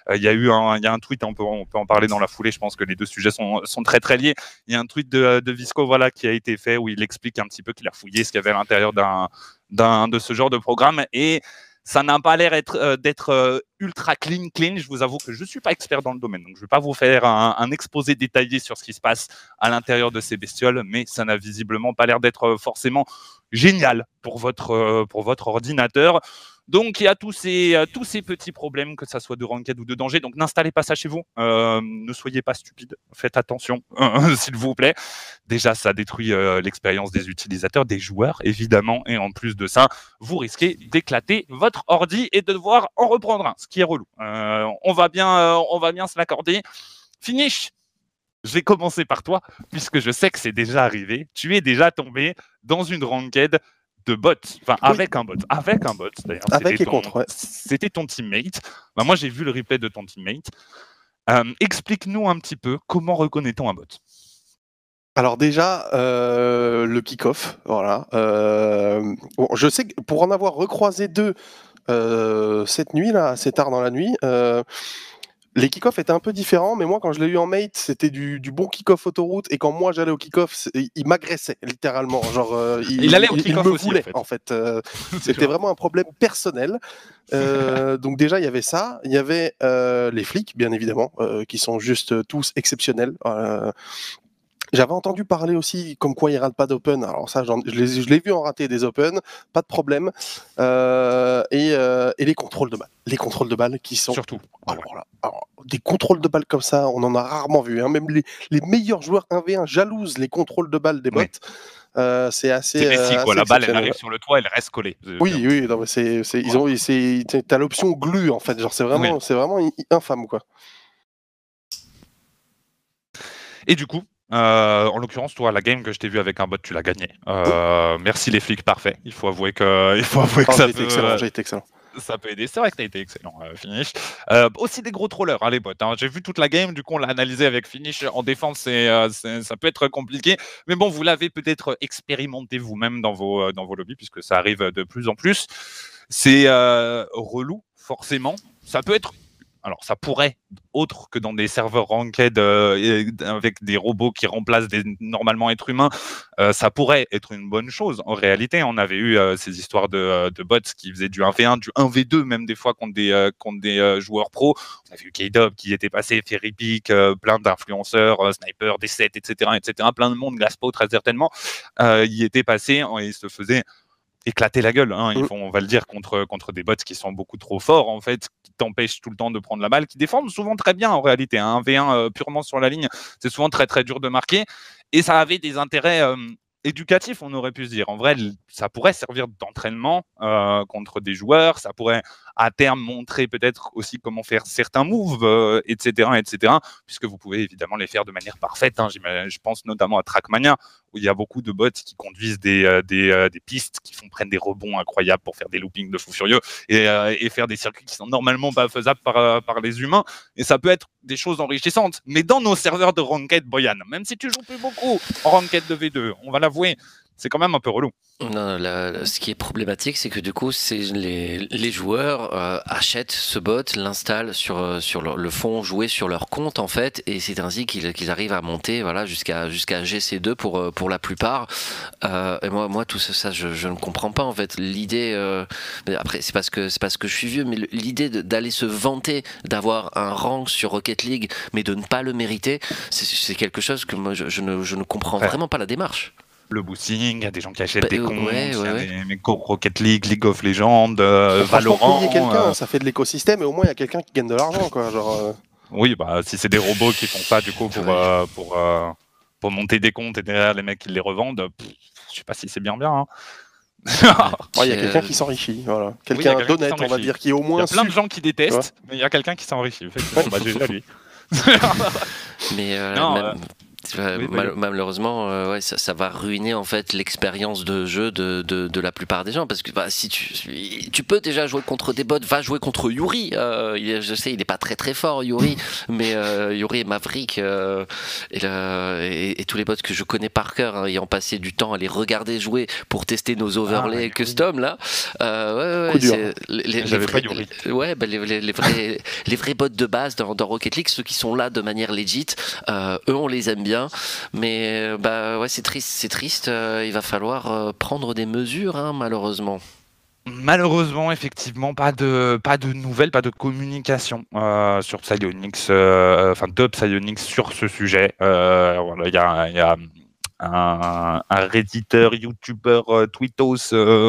Euh, il y a eu un, y a un tweet, on peut, on peut en parler dans la foulée, je pense que les deux sujets sont, sont très très liés. Il y a un tweet de, de Visco voilà, qui a été fait où il explique un petit peu qu'il a fouillé ce qu'il y avait à l'intérieur d'un de ce genre de programme et ça n'a pas l'air euh, d'être euh, ultra clean, clean. Je vous avoue que je ne suis pas expert dans le domaine, donc je ne vais pas vous faire un, exposé détaillé sur ce qui se passe à l'intérieur de ces bestioles, mais ça n'a visiblement pas l'air d'être euh, forcément génial pour votre, pour votre ordinateur. Donc il y a tous ces, euh, tous ces petits problèmes, que ça soit de ranked ou de danger. Donc n'installez pas ça chez vous. Euh, ne soyez pas stupides. Faites attention, s'il vous plaît. Déjà, ça détruit euh, l'expérience des utilisateurs, des joueurs, évidemment. Et en plus de ça, vous risquez d'éclater votre ordi et de devoir en reprendre un, ce qui est relou. on, va bien, on va bien se l'accorder. Finish je vais commencer par toi, puisque je sais que c'est déjà arrivé. Tu es déjà tombé dans une ranked de bot, enfin avec un bot, avec un bot d'ailleurs. Avec et contre, C'était ton teammate. Bah, moi j'ai vu le replay de ton teammate. Euh, explique-nous un petit peu comment reconnaît-on un bot alors déjà, euh, le kick-off, voilà. Euh, je sais que pour en avoir recroisé deux cette nuit là, assez tard dans la nuit, les kick-offs étaient un peu différents, mais moi, quand je l'ai eu en mate, c'était du, bon kick-off autoroute. Et quand moi, j'allais au kick-off, il m'agressait, littéralement. Genre, euh, il, allait au kick-off aussi, voulait, en fait. Euh, c'était vraiment un problème personnel. Euh, donc déjà, il y avait ça. Il y avait les flics, bien évidemment, qui sont juste tous exceptionnels. J'avais entendu parler aussi comme quoi il rate pas d'open. Alors ça, je l'ai vu en rater des open, pas de problème. Euh, euh, et, les contrôles de balles. Les contrôles de balles qui sont... Surtout. Alors, des contrôles de balles comme ça, on en a rarement vu. Hein. Même les, meilleurs joueurs 1v1 jalousent les contrôles de balles des bots. Euh, c'est assez. C'est Messi, euh, quoi. assez La balle, elle arrive sur le toit, elle reste collée. Oui, oui, non, mais c'est, c'est, ils ont, c'est, t'as l'option glue en fait, genre c'est vraiment, c'est vraiment infâme quoi. Et du coup, euh, en l'occurrence, toi, la game que je t'ai vu avec un bot, tu l'as gagné. Euh, Merci les flics, parfait. Il faut avouer que, il faut avouer que Oh, ça j'ai été peut, excellent, j'ai été excellent. ça peut aider. C'est vrai que t'as été excellent, euh, Finish. Euh, aussi des gros trollers, hein, les bots. hein. J'ai vu toute la game, du coup, on l'a analysé avec Finish. En défense, euh, ça peut être compliqué. Mais bon, vous l'avez peut-être expérimenté vous-même dans vos, euh, dans vos lobbies, puisque ça arrive de plus en plus. C'est euh, relou, forcément. Ça peut être. Alors, ça pourrait, autre que dans des serveurs ranked euh, avec des robots qui remplacent des normalement êtres humains, euh, ça pourrait être une bonne chose. En réalité, on avait eu euh, ces histoires de, bots qui faisaient du 1v1, du 1v2 même des fois contre des, des joueurs pros. On avait eu K-Dub qui était passé, Ferry Peak, plein d'influenceurs, euh, Sniper, D7, etc., etc. Plein de monde, Gaspo très certainement, y était passé et se faisait éclater la gueule. Hein. Ils Mm. font, on va le dire, contre, contre des bots qui sont beaucoup trop forts, en fait, qui t'empêchent tout le temps de prendre la balle, qui défendent souvent très bien en réalité. hein. Un V1 euh, purement sur la ligne, c'est souvent très très dur de marquer. Et ça avait des intérêts euh, éducatifs, on aurait pu se dire. En vrai, ça pourrait servir d'entraînement euh, contre des joueurs, ça pourrait à terme montrer peut-être aussi comment faire certains moves, euh, etc., etc., puisque vous pouvez évidemment les faire de manière parfaite. hein. Je pense notamment à Trackmania, où il y a beaucoup de bots qui conduisent des, euh, euh, des pistes, qui font prendre des rebonds incroyables pour faire des loopings de fou furieux et, faire des circuits qui sont normalement pas faisables par, par les humains. Et ça peut être des choses enrichissantes. Mais dans nos serveurs de Ranked, Boyan, même si tu joues plus beaucoup en Ranked de V2, on va l'avouer, c'est quand même un peu relou. Non, ce qui est problématique, c'est que du coup, c'est les, les joueurs euh, achètent ce bot, l'installent sur, euh, sur le, le fond, jouer sur leur compte en fait, et c'est ainsi qu'ils arrivent à monter voilà, jusqu'à jusqu'à GC2 pour, euh, pour la plupart. Euh, et moi, moi, tout ça, je, je ne comprends pas en fait. L'idée, euh, après, c'est parce que parce que je suis vieux, mais l'idée d'aller se vanter d'avoir un rang sur Rocket League, mais de ne pas le mériter, c'est- c'est quelque chose que moi, je, je ne, je ne comprends Ouais. vraiment pas la démarche. Le boosting, il y a des gens qui achètent Bah, des euh, comptes, ouais, il y a ouais, ouais. des mecs comme Rocket League, League of Legends, euh, Valorant. euh, ça fait de l'écosystème et au moins il y a quelqu'un qui gagne de l'argent quoi. Genre, euh, Oui, bah, si c'est des robots qui font ça, du coup, pour, Ouais. euh, pour, euh, pour monter des comptes et derrière les mecs qui les revendent, je sais pas si c'est bien bien. hein. ouais, il y a quelqu'un qui s'enrichit, voilà. il y a Quelqu'un qui d'honnête, on va dire, qui au Il y moins a plein de gens qui détestent, mais il y a quelqu'un qui s'enrichit. effectivement. Bah, GG à lui. Mais euh, Non, même- euh, oui, mal- vas-y. malheureusement, euh, ouais, ça, ça va ruiner en fait l'expérience de jeu de, de, de la plupart des gens parce que bah, si tu, tu peux déjà jouer contre des bots, va jouer contre Yuri. Euh, il est- je sais, il n'est pas très très fort Yuri, mais euh, Yuri et Maverick euh, et, le- et- et tous les bots que je connais par cœur, hein, ayant passé du temps à les regarder jouer pour tester nos overlays Yuri. custom là. Euh, ouais, ouais, les, les- les pas vrais- Yuri. Ouais, bah, les, les- les vrais, les vrais bots de base dans, dans Rocket League, ceux qui sont là de manière legit, euh, eux on les aime bien, mais euh, bah ouais c'est triste, c'est triste. euh, il va falloir euh, prendre des mesures, hein, malheureusement. Malheureusement, effectivement, pas de, pas de nouvelles, pas de communication sur Psyonix, enfin de Psyonix sur ce sujet. Euh, voilà, Il y a, il y a un, un redditeur, youtubeur, euh,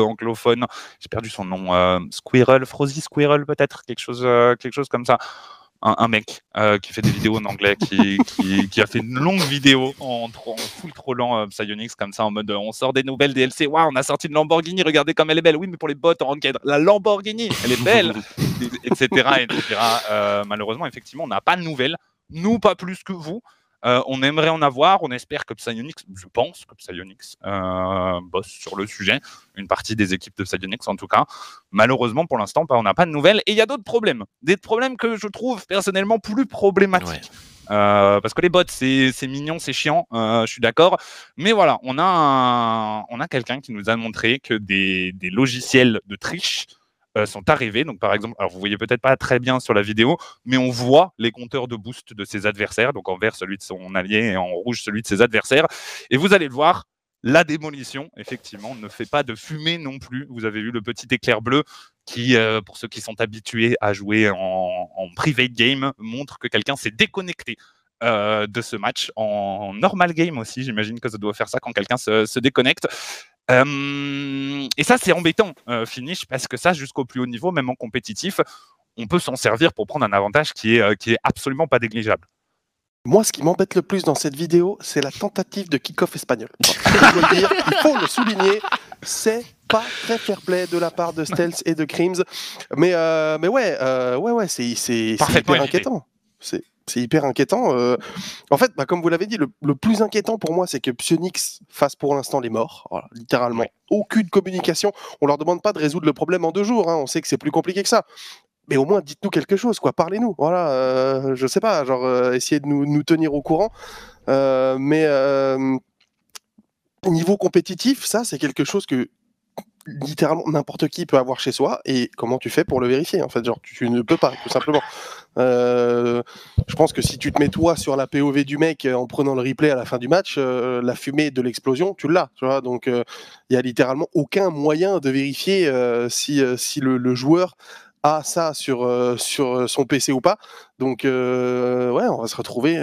anglophone, j'ai perdu son nom, Squirrel, Frosy Squirrel peut-être, quelque chose, quelque chose comme ça. Un, un mec euh, qui fait des vidéos en anglais, qui, qui, qui a fait une longue vidéo en full trollant euh, Psyonix comme ça en mode euh, on sort des nouvelles DLC, waouh on a sorti une Lamborghini, regardez comme elle est belle, oui mais pour les bots en ranked, la Lamborghini, elle est belle, etc. etc. Euh, malheureusement effectivement on n'a pas de nouvelles, nous pas plus que vous. Euh, on aimerait en avoir, on espère que Psyonix, je pense que Psyonix euh, bosse sur le sujet, une partie des équipes de Psyonix en tout cas. Malheureusement, pour l'instant, on n'a pas de nouvelles. Et il y a d'autres problèmes. Des problèmes que je trouve personnellement plus problématiques. Ouais. Euh, parce que les bots, c'est c'est mignon, c'est chiant, euh, je suis d'accord. Mais voilà, on a, un- on a quelqu'un qui nous a montré que des, des logiciels de triche euh, sont arrivés. Donc, par exemple, alors vous voyez peut-être pas très bien sur la vidéo, mais on voit les compteurs de boost de ses adversaires. Donc, en vert, celui de son allié et en rouge, celui de ses adversaires. Et vous allez le voir, la démolition, effectivement, ne fait pas de fumée non plus. Vous avez vu le petit éclair bleu qui, euh, pour ceux qui sont habitués à jouer en, en private game, montre que quelqu'un s'est déconnecté euh, de ce match en normal game aussi. J'imagine que ça doit faire ça quand quelqu'un se, se déconnecte. Euh, et ça, c'est embêtant, euh, finish, parce que ça, jusqu'au plus haut niveau, même en compétitif, on peut s'en servir pour prendre un avantage qui est, euh, qui est absolument pas négligeable. Moi, ce qui m'embête le plus dans cette vidéo, c'est la tentative de kick-off espagnol. il faut le souligner, c'est pas très fair play de la part de Stealth et de Creams. Mais, euh, mais ouais, euh, ouais, ouais, c'est hyper inquiétant. C'est hyper inquiétant. Euh. En fait, bah, comme vous l'avez dit, le, plus inquiétant pour moi, c'est que Psionix fasse pour l'instant les morts. littéralement, aucune communication. On leur demande pas de résoudre le problème en deux jours. Hein. On sait que c'est plus compliqué que ça mais au moins dites-nous quelque chose, quoi. Parlez-nous. Voilà, euh, je sais pas, genre euh, essayez de nous, tenir au courant. Euh, mais niveau compétitif, ça c'est quelque chose que littéralement n'importe qui peut avoir chez soi. Et comment tu fais pour le vérifier En fait, genre tu, ne peux pas, tout simplement. je pense que si tu te mets toi sur la POV du mec en prenant le replay à la fin du match, la fumée de l'explosion, tu l'as. Tu vois Donc il y a littéralement aucun moyen de vérifier si, si le joueur a ça sur, euh, sur euh, son PC ou pas. Donc euh, ouais, on va se retrouver,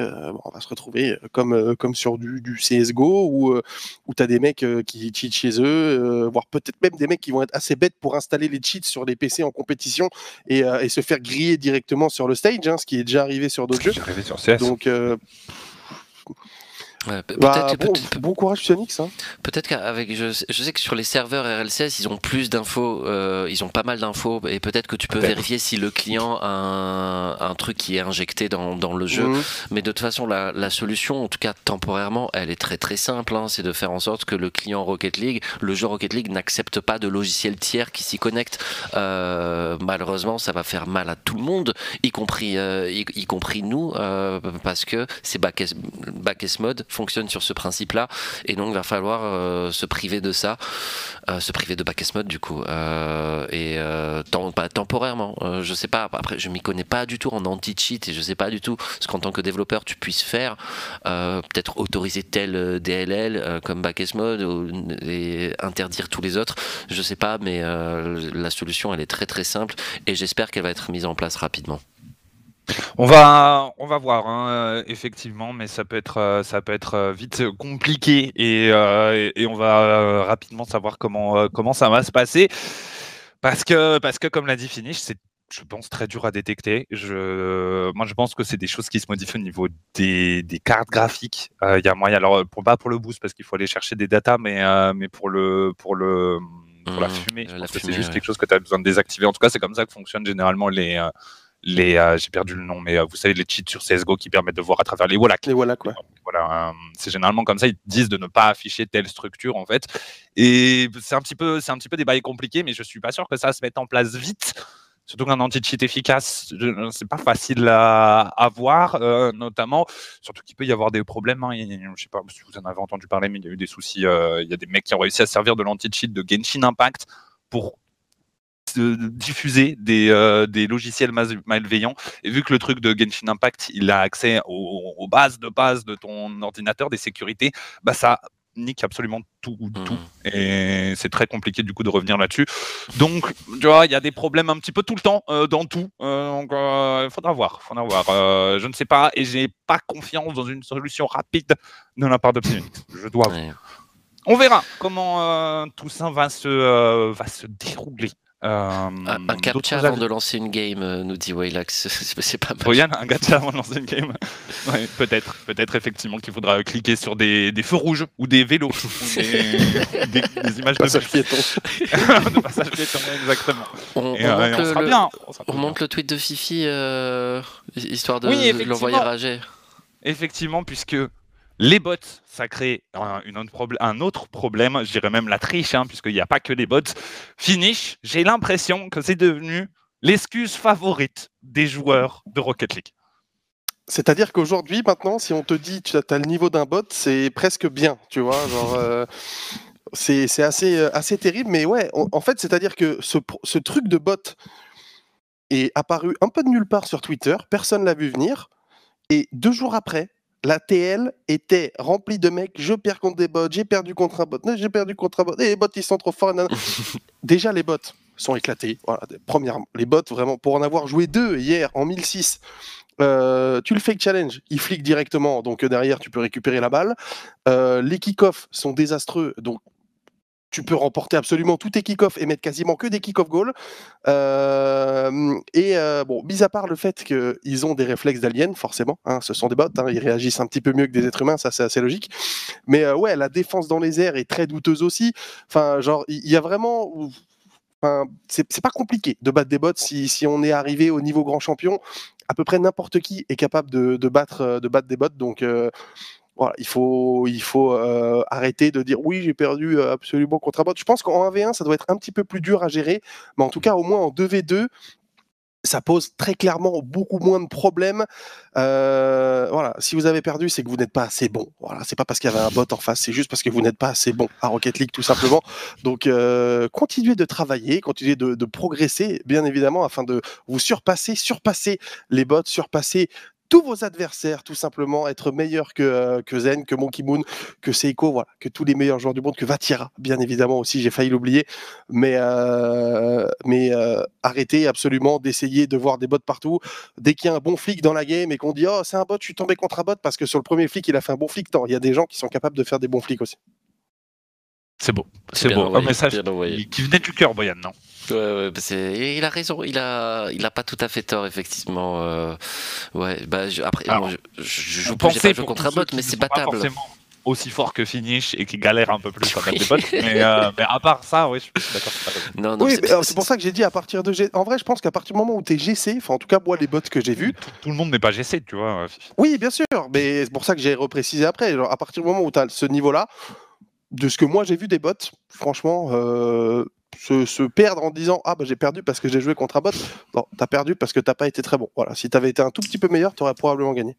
on va se retrouver comme, comme sur du, du CSGO où, où tu as des mecs qui cheatent chez eux, voire peut-être même des mecs qui vont être assez bêtes pour installer les cheats sur des PC en compétition et, et se faire griller directement sur le stage, hein, ce qui est déjà arrivé sur d'autres jeux. Sur CS. Donc bah, bon, courage Phoenix. Hein. Peut-être qu'avec, je, sais que sur les serveurs RLCS, ils ont plus d'infos, euh, ils ont pas mal d'infos, et peut-être que tu peux vérifier si le client a un, truc qui est injecté dans, le jeu. Mhm. Mais de toute façon, la, solution, en tout cas temporairement, elle est très très simple. Hein. c'est de faire en sorte que le client Rocket League, le jeu Rocket League, n'accepte pas de logiciel tiers qui s'y connecte. Euh, malheureusement, ça va faire mal à tout le monde, y compris, euh, y, compris nous, parce que c'est back mode fonctionne sur ce principe-là, et donc il va falloir euh, se priver de ça, euh, se priver de backest mode du coup, euh, et temporairement. je sais pas. Après, je m'y connais pas du tout en anti-cheat et je sais pas du tout ce qu'en tant que développeur tu puisses faire. Peut-être autoriser tel DLL comme backest mode et interdire tous les autres. Je sais pas, mais la solution elle est très très simple et j'espère qu'elle va être mise en place rapidement. On va, on va voir, hein, euh, effectivement, mais ça peut être, euh, ça peut être euh, vite compliqué et, on va rapidement savoir comment, comment ça va se passer. Parce que, parce que comme l'a dit Finish, c'est, je pense, très dur à détecter. Je, moi, je pense que c'est des choses qui se modifient au niveau des, cartes graphiques. Il y a moyen, alors pour, pas pour le boost, parce qu'il faut aller chercher des datas, mais, mais pour, le, pour, le, pour la mmh, fumée, c'est juste quelque chose que tu as besoin de désactiver. En tout cas, c'est comme ça que fonctionnent généralement les les, euh, j'ai perdu le nom, mais euh, vous savez, les cheats sur CSGO qui permettent de voir à travers les wallacks. Les wallacks, ouais. Voilà, euh, c'est généralement comme ça, ils disent de ne pas afficher telle structure, en fait. Et c'est un petit peu, c'est un petit peu des bails compliqués, mais je suis pas sûr que ça se mette en place vite. Surtout qu'un anti-cheat efficace, c'est pas facile à avoir, notamment, surtout qu'il peut y avoir des problèmes. Hein. Je sais pas si vous en avez entendu parler, mais il y a eu des soucis. il y a des mecs qui ont réussi à servir de l'anti-cheat de Genshin Impact pour diffuser des, euh, des, logiciels malveillants. Et vu que le truc de Genshin Impact, il a accès aux, bases de base de ton ordinateur, des sécurités, bah ça nique absolument tout, tout. Mmh. Et c'est très compliqué du coup de revenir là-dessus. Donc, tu vois, il y a des problèmes un petit peu tout le temps euh, dans tout. Euh, donc, il faudra voir. Faudra voir. je ne sais pas et j'ai pas confiance dans une solution rapide de la part de Je dois. On verra comment tout ça va se, va se dérouler. Euh, un, captcha avant de lancer une game, euh, nous dit Waylax. c'est pas mal. Yann, un captcha avant de lancer une game. peut-être, peut-être effectivement qu'il faudra cliquer sur des, des, feux rouges ou des vélos, des, des, images passage de piéton. de passage piéton, exactement. On, on, euh, montre, le, bien, on, montre le tweet de Fifi, histoire de, de l'envoyer rager. Effectivement, puisque les bots, ça crée un, autre, problème, je dirais même la triche, hein, puisqu'il n'y a pas que les bots. Finish, j'ai l'impression que c'est devenu l'excuse favorite des joueurs de Rocket League. C'est-à-dire qu'aujourd'hui, maintenant, si on te dit tu as le niveau d'un bot, c'est presque bien, tu vois. Euh, c'est assez, euh, assez terrible, mais ouais, en fait, c'est-à-dire que ce, ce, truc de bot est apparu un peu de nulle part sur Twitter, personne l'a vu venir, et deux jours après, la TL était remplie de mecs, je perds contre des bots, j'ai perdu contre un bot, j'ai perdu contre un bot, et les bots ils sont trop forts. Déjà les bots sont éclatés. Voilà, premièrement, les bots vraiment pour en avoir joué deux hier en 1006. Euh, tu le fake challenge, il flic directement, donc derrière tu peux récupérer la balle. Euh, les kick-offs sont désastreux, donc tu peux remporter absolument tous tes kick-offs et mettre quasiment que des kick-off goals. Et bon, mis à part le fait qu'ils ont des réflexes d'aliens, forcément, hein, ce sont des bots, hein, ils réagissent un petit peu mieux que des êtres humains, ça c'est assez logique. Mais ouais, la défense dans les airs est très douteuse aussi. Enfin, genre, il y, a vraiment. Enfin, c'est pas compliqué de battre des bots si, si, on est arrivé au niveau grand champion. À peu près n'importe qui est capable de, de, battre, de battre des bots. Donc, il faut, il faut euh, arrêter de dire oui, j'ai perdu euh, absolument contre un bot. Je pense qu'en 1v1, ça doit être un petit peu plus dur à gérer, mais en tout cas, au moins en 2v2, ça pose très clairement beaucoup moins de problèmes. Euh, voilà, si vous avez perdu, c'est que vous n'êtes pas assez bon. Voilà, c'est pas parce qu'il y avait un bot en face, c'est juste parce que vous n'êtes pas assez bon à Rocket League tout simplement. Donc, continuez de travailler, continuez de, progresser, bien évidemment, afin de vous surpasser, surpasser les bots, surpasser tous vos adversaires, tout simplement, être meilleur que, euh, que Zen, que Monkey Moon, que Seiko, voilà, que tous les meilleurs joueurs du monde, que Vatira, bien évidemment aussi, j'ai failli l'oublier, mais, euh, mais euh, arrêtez absolument d'essayer de voir des bots partout. Dès qu'il y a un bon flic dans la game et qu'on dit oh c'est un bot, je suis tombé contre un bot parce que sur le premier flic il a fait un bon flic, il y a des gens qui sont capables de faire des bons flics aussi. C'est beau, c'est beau. Un message qui venait du cœur, Boyan, non? Ouais, bah, il a raison, il a, il a pas tout à fait tort, effectivement. Euh, ouais, bah, après, je, je, joue pas, pas contre un bot, mais c'est battable. aussi fort que Finish et qui galère un peu plus à des bots. Mais, euh, mais, à part ça, oui, je suis d'accord. Non, oui, c'est pour ça que j'ai dit à partir de G... En vrai, je pense qu'à partir du moment où tu es GC, enfin en tout cas moi les bots que j'ai vus. Tout, le monde n'est pas GC, tu vois. Oui, bien sûr, mais c'est pour ça que j'ai reprécisé après. Genre, à partir du moment où tu as ce niveau-là, de ce que moi j'ai vu des bots, franchement, euh, se, perdre en disant Ah, bah j'ai perdu parce que j'ai joué contre un bot. Non, t'as perdu parce que t'as pas été très bon. Voilà, si t'avais été un tout petit peu meilleur, t'aurais probablement gagné.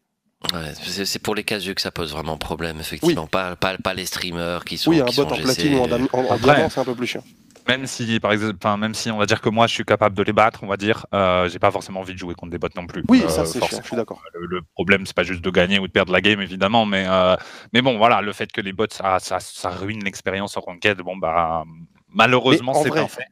Ouais, c'est pour les caseux que ça pose vraiment problème, effectivement. Pas, pas, pas, les streamers qui sont. Oui, un bot en platine ou en, en, c'est un peu plus chiant. Même si, par exemple, même si on va dire que moi je suis capable de les battre, on va dire, euh, j'ai pas forcément envie de jouer contre des bots non plus. Oui, ça euh, c'est chiant, je suis d'accord. Le, problème, c'est pas juste de gagner ou de perdre la game, évidemment, mais, euh, mais bon, voilà, le fait que les bots ça, ça, ça ruine l'expérience en ranked, bon bah malheureusement c'est bien fait.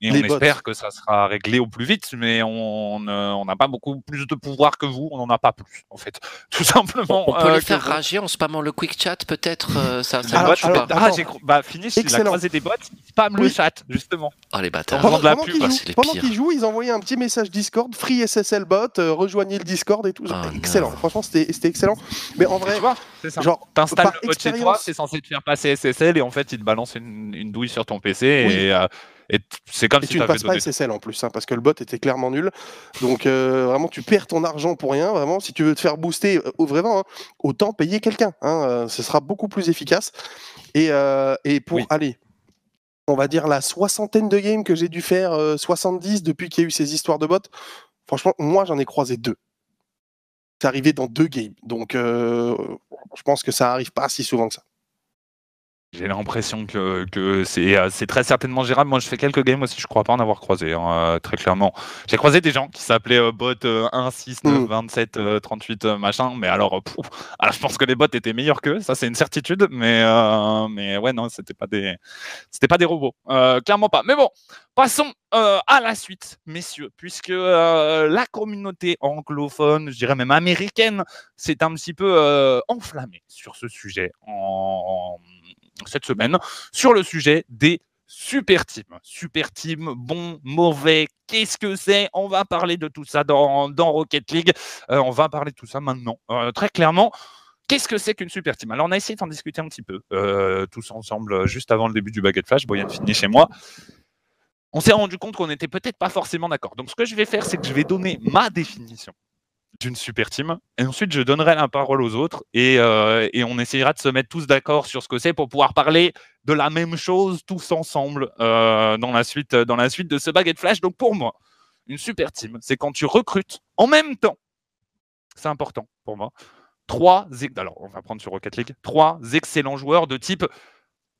Et on espère que ça sera réglé au plus vite, mais on n'a pas beaucoup plus de pouvoir que vous, on n'en a pas plus, en fait. Tout simplement. On peut euh, les faire rager en spammant le quick chat, peut-être euh, ça, ça alors, alors, pas. Ah, j'ai bah, fini, il a croisé des bots, il spamme le chat, justement. Oh les bâtards. Pendant, pendant qu'ils jouent, ils envoyaient un petit message Discord, free SSL bot, euh, rejoignez le Discord et tout. Oh, excellent, franchement, c'était excellent. Mais en vrai, c'est ça. Genre, t'installes le bot chez toi, c'est censé te faire passer SSL et en fait, il te balance une, une douille sur ton PC et et c'est comme si tu ne passes pas SSL en plus, hein, parce que le bot était clairement nul. Donc euh, vraiment, tu perds ton argent pour rien. Vraiment, si tu veux te faire booster, euh, vraiment, hein, autant payer quelqu'un. Hein, euh, ce sera beaucoup plus efficace. Et, et pour aller, on va dire la soixantaine de games que j'ai dû faire, 70 depuis qu'il y a eu ces histoires de bots. Franchement, moi, j'en ai croisé deux. C'est arrivé dans deux games. Donc, je pense que ça arrive pas si souvent que ça. J'ai l'impression que, que euh, c'est très certainement gérable. Moi, je fais quelques games aussi, je crois pas en avoir croisé, hein, euh, très clairement. J'ai croisé des gens qui s'appelaient euh, bot 1, 6, 9, 27, 38, machin, mais alors, alors, je pense que les bots étaient meilleurs qu'eux, ça c'est une certitude, mais, mais ouais, non, c'était pas des, c'était pas des robots, clairement pas. Mais bon, passons à la suite, messieurs, puisque la communauté anglophone, je dirais même américaine, s'est un petit peu enflammée sur ce sujet en cette semaine sur le sujet des super teams. Super team, bon, mauvais, qu'est-ce que c'est? On va parler de tout ça dans, Rocket League. Euh, on va parler de tout ça maintenant. Euh, très clairement, Qu'est-ce que c'est qu'une super team? Alors, on a essayé d'en discuter un petit peu, euh, tous ensemble, juste avant le début du Baguette Flash. Boyan fini chez moi. On s'est rendu compte qu'on n'était peut-être pas forcément d'accord. Donc, ce que je vais faire, c'est que je vais donner ma définition d'une super team. Et ensuite, je donnerai la parole aux autres et, euh, et on essayera de se mettre tous d'accord sur ce que c'est pour pouvoir parler de la même chose tous ensemble euh, dans, la suite, dans la suite de ce baguette flash. Donc pour moi, une super team, c'est quand tu recrutes en même temps, c'est important pour moi, trois, alors on va prendre sur Rocket League, trois excellents joueurs de type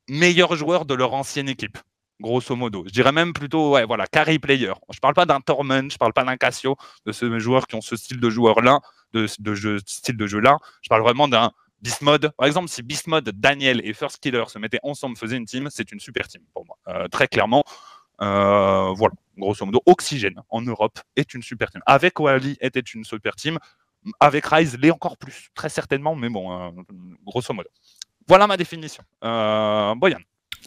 meilleurs joueurs de leur ancienne équipe grosso modo. Je dirais même plutôt, voilà, carry player. Je ne parle pas d'un Torment, je ne parle pas d'un Cassio, de ces joueurs qui ont ce style de joueur-là, de, de jeu, style de jeu-là. Je parle vraiment d'un Beast Mode. Par exemple, si Beast Mode, Daniel et First Killer se mettaient ensemble, faisaient une team, c'est une super team pour moi. Euh, très clairement. Euh, voilà, grosso modo, Oxygène en Europe est une super team. Avec Wally était une super team. Avec Rise, l'est encore plus, très certainement, mais bon, euh, grosso modo. Voilà ma définition. Boyan.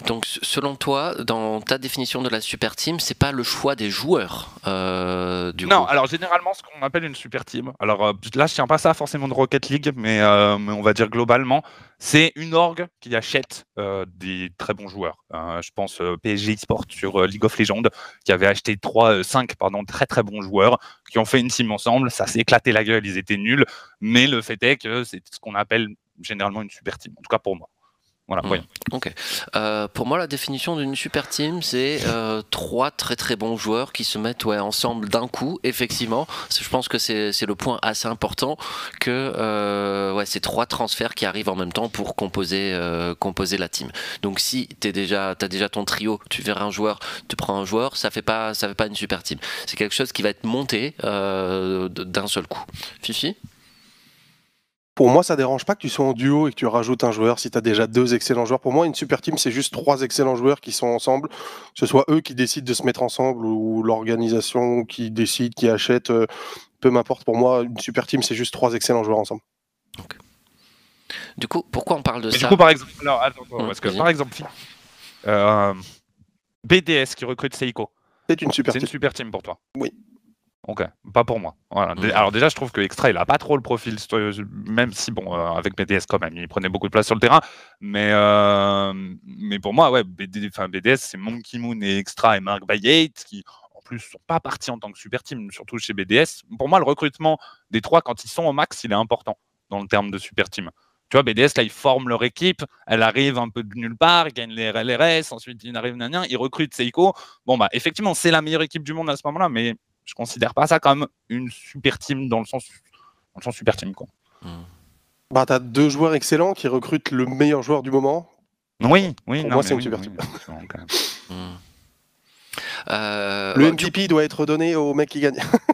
Donc, selon toi, dans ta définition de la super team, c'est pas le choix des joueurs euh, du Non, alors généralement, ce qu'on appelle une super team, alors euh, là, je tiens pas ça forcément de Rocket League, mais, euh, mais on va dire globalement, c'est une orgue qui achète des très bons joueurs. je pense PSG Sport sur League of Legends, qui avait acheté 3, 5 pardon, très très bons joueurs, qui ont fait une team ensemble. Ça s'est éclaté la gueule, ils étaient nuls, mais le fait est que c'est ce qu'on appelle généralement une super team, en tout cas pour moi. Voilà, mmh. Ok. Euh, pour moi, la définition d'une super team, c'est euh, trois très très bons joueurs qui se mettent ouais, ensemble d'un coup, effectivement. Je pense que c'est le point assez important que euh, ouais, c'est trois transferts qui arrivent en même temps pour composer, composer la team. Donc si tu as déjà ton trio, tu verras un joueur, tu prends un joueur, ça fait pas, ça fait pas une super team. C'est quelque chose qui va être monté d'un seul coup. Fifi? Pour moi, ça dérange pas que tu sois en duo et que tu rajoutes un joueur si tu as déjà deux excellents joueurs. Pour moi, une super team, c'est juste trois excellents joueurs qui sont ensemble, que ce soit eux qui décident de se mettre ensemble ou l'organisation qui décide, qui achète, euh, peu m'importe. Pour moi, une super team, c'est juste trois excellents joueurs ensemble. Du coup, pourquoi on parle de ça Du coup, par exemple, que, par exemple, euh, BDS qui recrute Seiko. C'est une super team. C'est une super team pour toi. Oui. Ok, pas pour moi. Mmh. Alors déjà, je trouve que Extra, il a pas trop le profil, même si, bon, euh, avec BDS quand même, il prenait beaucoup de place sur le terrain. Mais, euh, mais pour moi, ouais, BDS, c'est Monkey Moon et Extra et Mark Bayate qui, en plus, sont pas partis en tant que super team, surtout chez BDS. Pour moi, le recrutement des trois, quand ils sont au max, il est important dans le terme de super team. Tu vois, BDS, là, ils forment leur équipe, elle arrive un peu de nulle part, ils gagnent les RLRS, ensuite ils arrivent, ils recrutent Seiko. Bon, bah, effectivement, c'est la meilleure équipe du monde à ce moment-là, mais je considère pas ça comme une super team dans le sens, dans le sens super team. Quoi. Bah, tu as deux joueurs excellents qui recrutent le meilleur joueur du moment. Oui, oui. Pour moi, c'est une super team. Euh, le MVP doit être donné au mec qui gagne.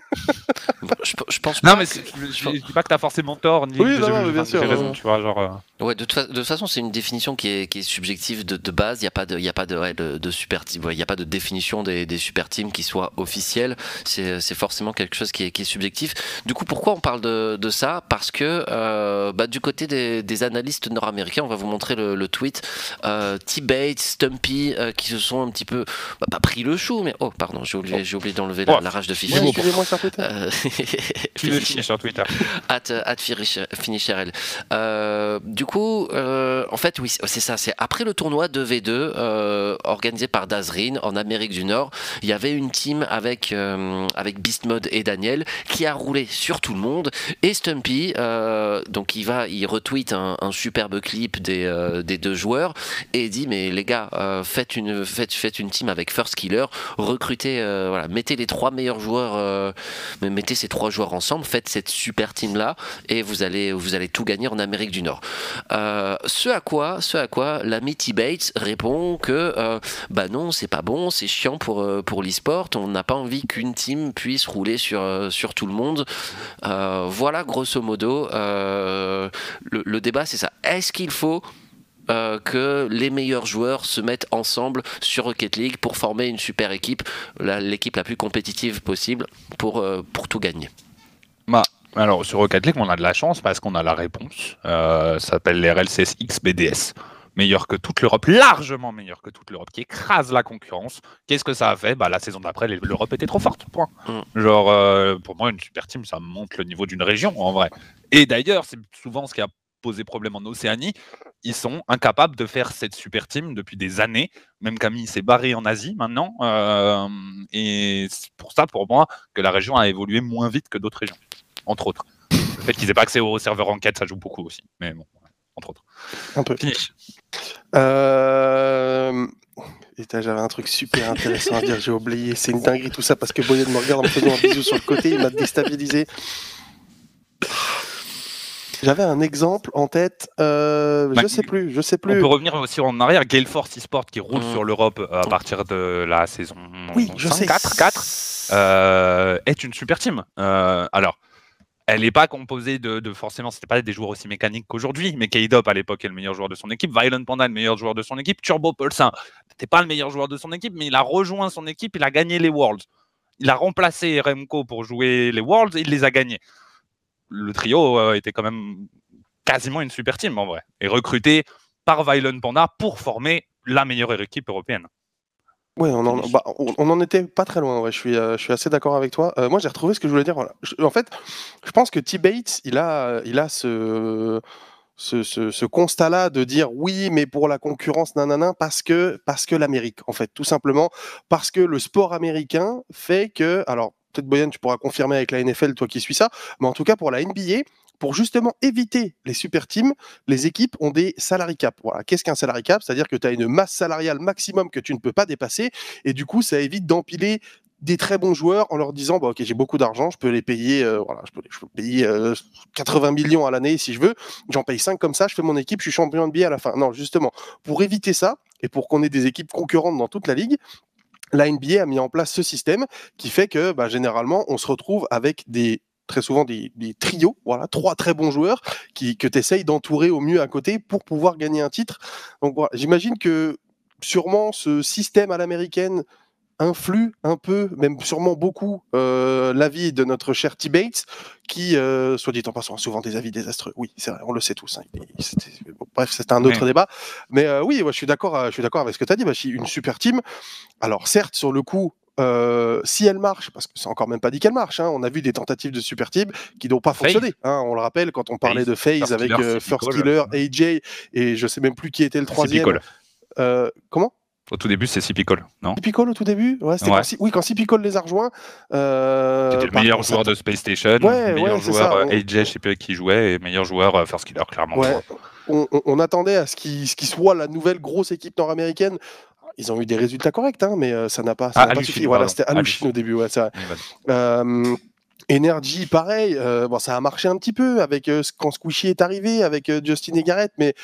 je, pense non, mais je, dis pas que tu as forcément tort. Ni oui, non, bien sûr. Raison, tu vois, genre, euh. ouais, de, toute façon, c'est une définition qui est, qui est subjective de, de base. Il n'y a pas de, y a pas de, de, super team. Il n'y a pas de définition des, des, super teams qui soit officielle. C'est forcément quelque chose qui est, qui est, subjectif. Du coup, pourquoi on parle de, de ça? Parce que euh, bah, du côté des, des analystes nord-américains, on va vous montrer le, tweet. Euh, T-Bates, Stumpy, euh, qui se sont un petit peu, bah, pas pris le chou, mais oh, pardon, j'ai oublié, oublié d'enlever la, rage de Fifi. Excusez-moi sur Twitter. sur Twitter. At, at. Euh, du coup, euh, en fait, oui, c'est ça. C'est après le tournoi de V2 euh, organisé par Dazrin en Amérique du Nord, il y avait une team avec avec Beast Mode et Daniel qui a roulé sur tout le monde. Et Stumpy, donc il va, il retweet un, superbe clip des, des deux joueurs et dit mais les gars, faites une faites, faites une team avec First Killer, recrutez, voilà, mettez les trois meilleurs joueurs, mettez ces trois joueurs ensemble, faites cette super team là et vous allez vous allez tout gagner en Amérique du Nord. Euh, ce à quoi, ce à quoi l'ami T-Bates répond que euh, bah non, c'est pas bon, c'est chiant pour euh, pour l'e-sport. On n'a pas envie qu'une team puisse rouler sur sur tout le monde. voilà, grosso modo, le débat c'est ça. Est-ce qu'il faut que les meilleurs joueurs se mettent ensemble sur Rocket League pour former une super équipe, l'équipe la, plus compétitive possible pour, pour tout gagner. Bah, alors, sur Rocket League, on a de la chance parce qu'on a la réponse. Euh, ça s'appelle les RLCS XBDS. Meilleur que toute l'Europe, largement meilleur que toute l'Europe, qui écrase la concurrence. Qu'est-ce que ça a fait? Bah, La saison d'après, l'Europe était trop forte. Point. Mm. Genre, euh, pour moi, une super team, ça monte le niveau d'une région, en vrai. Et d'ailleurs, c'est souvent ce qui a posé problème en Océanie. Ils sont incapables de faire cette super team depuis des années. Même Camille s'est barré en Asie maintenant. Euh, et c'est pour ça, pour moi, que la région a évolué moins vite que d'autres régions entre autres. Le fait qu'ils aient pas accès au serveur enquête, ça joue beaucoup aussi. Mais bon, entre autres. Un peu. Finish. Euh... J'avais un truc super intéressant à dire, j'ai oublié. C'est une dinguerie tout ça parce que Boyen me regarde en me faisant un bisou sur le côté, il m'a déstabilisé. J'avais un exemple en tête, euh, je sais plus, je sais plus. On peut revenir aussi en arrière. Gale Force Esport qui roule mm. sur l'Europe euh, à partir de la saison oui, je sais. 4, 4 euh, est une super team. Euh, alors, elle n'est pas composée de, de forcément, c'était pas des joueurs aussi mécaniques qu'aujourd'hui, mais K-Dop à l'époque est le meilleur joueur de son équipe, Violent Panda le meilleur joueur de son équipe, Turbo Pulsar n'était pas le meilleur joueur de son équipe, mais il a rejoint son équipe, il a gagné les Worlds. Il a remplacé Remco pour jouer les Worlds et il les a gagnés. Le trio euh, était quand même quasiment une super team en vrai, et recruté par Violent Panda pour former la meilleure équipe européenne. Ouais, on en, bah, en était pas très loin. Je suis, je suis assez d'accord avec toi. moi, j'ai retrouvé ce que je voulais dire. En fait, je pense que T-Bates, il a, il a ce, ce, constat-là de dire oui, mais pour la concurrence, nanana, parce que, parce que l'Amérique, en fait, tout simplement, parce que le sport américain fait que, alors peut-être tu pourras confirmer avec la NFL, toi qui suis ça, mais en tout cas pour la NBA, pour justement éviter les super teams, les équipes ont des salary cap. Voilà. Qu'est-ce qu'un salary cap? C'est-à-dire que tu as une masse salariale maximum que tu ne peux pas dépasser, et du coup, ça évite d'empiler des très bons joueurs en leur disant bah, ok j'ai beaucoup d'argent je peux les payer euh, voilà je peux, je payer 80 euh, millions à l'année si je veux j'en paye 5 comme ça je fais mon équipe je suis champion de billet à la fin non justement pour éviter ça et pour qu'on ait des équipes concurrentes dans toute la ligue la NBA a mis en place ce système qui fait que bah, généralement on se retrouve avec des très souvent des, trios, voilà, trois très bons joueurs qui, que tu essayes d'entourer au mieux à côté pour pouvoir gagner un titre. Donc voilà, j'imagine que sûrement ce système à l'américaine influe un peu, même sûrement beaucoup, euh, l'avis de notre cher T. Bates, qui, euh, soit dit en passant, a souvent des avis désastreux. Oui, c'est vrai, on le sait tous. Hein. bref, c'est un autre débat. Mais euh, oui, je suis d'accord je suis d'accord avec ce que tu as dit. Bah, une super team. Alors, certes, sur le coup, si elle marche, parce que c'est encore même pas dit qu'elle marche, hein, on a vu des tentatives de super team qui n'ont pas fonctionné. Hein, on le rappelle quand on parlait de FaZe avec First Killer, AJ, et je sais même plus qui était le troisième. comment? Au tout début, c'est Cipicol, non Cipicol au tout début ouais, Quand, Oui, quand Cipicol les a rejoints. Euh, C'était le meilleur joueur de Space Station, ouais, meilleur joueur ça, AJ, je sais pas qui jouait, et meilleur joueur euh, First Killer, clairement. On, attendait à ce qu'il soit la nouvelle grosse équipe nord-américaine. Ils ont eu des résultats corrects, hein, mais euh, ça n'a pas, ah, suffi. Voilà, c'était Alushine au début, ouais, euh, Energy, pareil, bon, ça a marché un petit peu avec quand Squishy est arrivé, avec Justin et Garrett, mais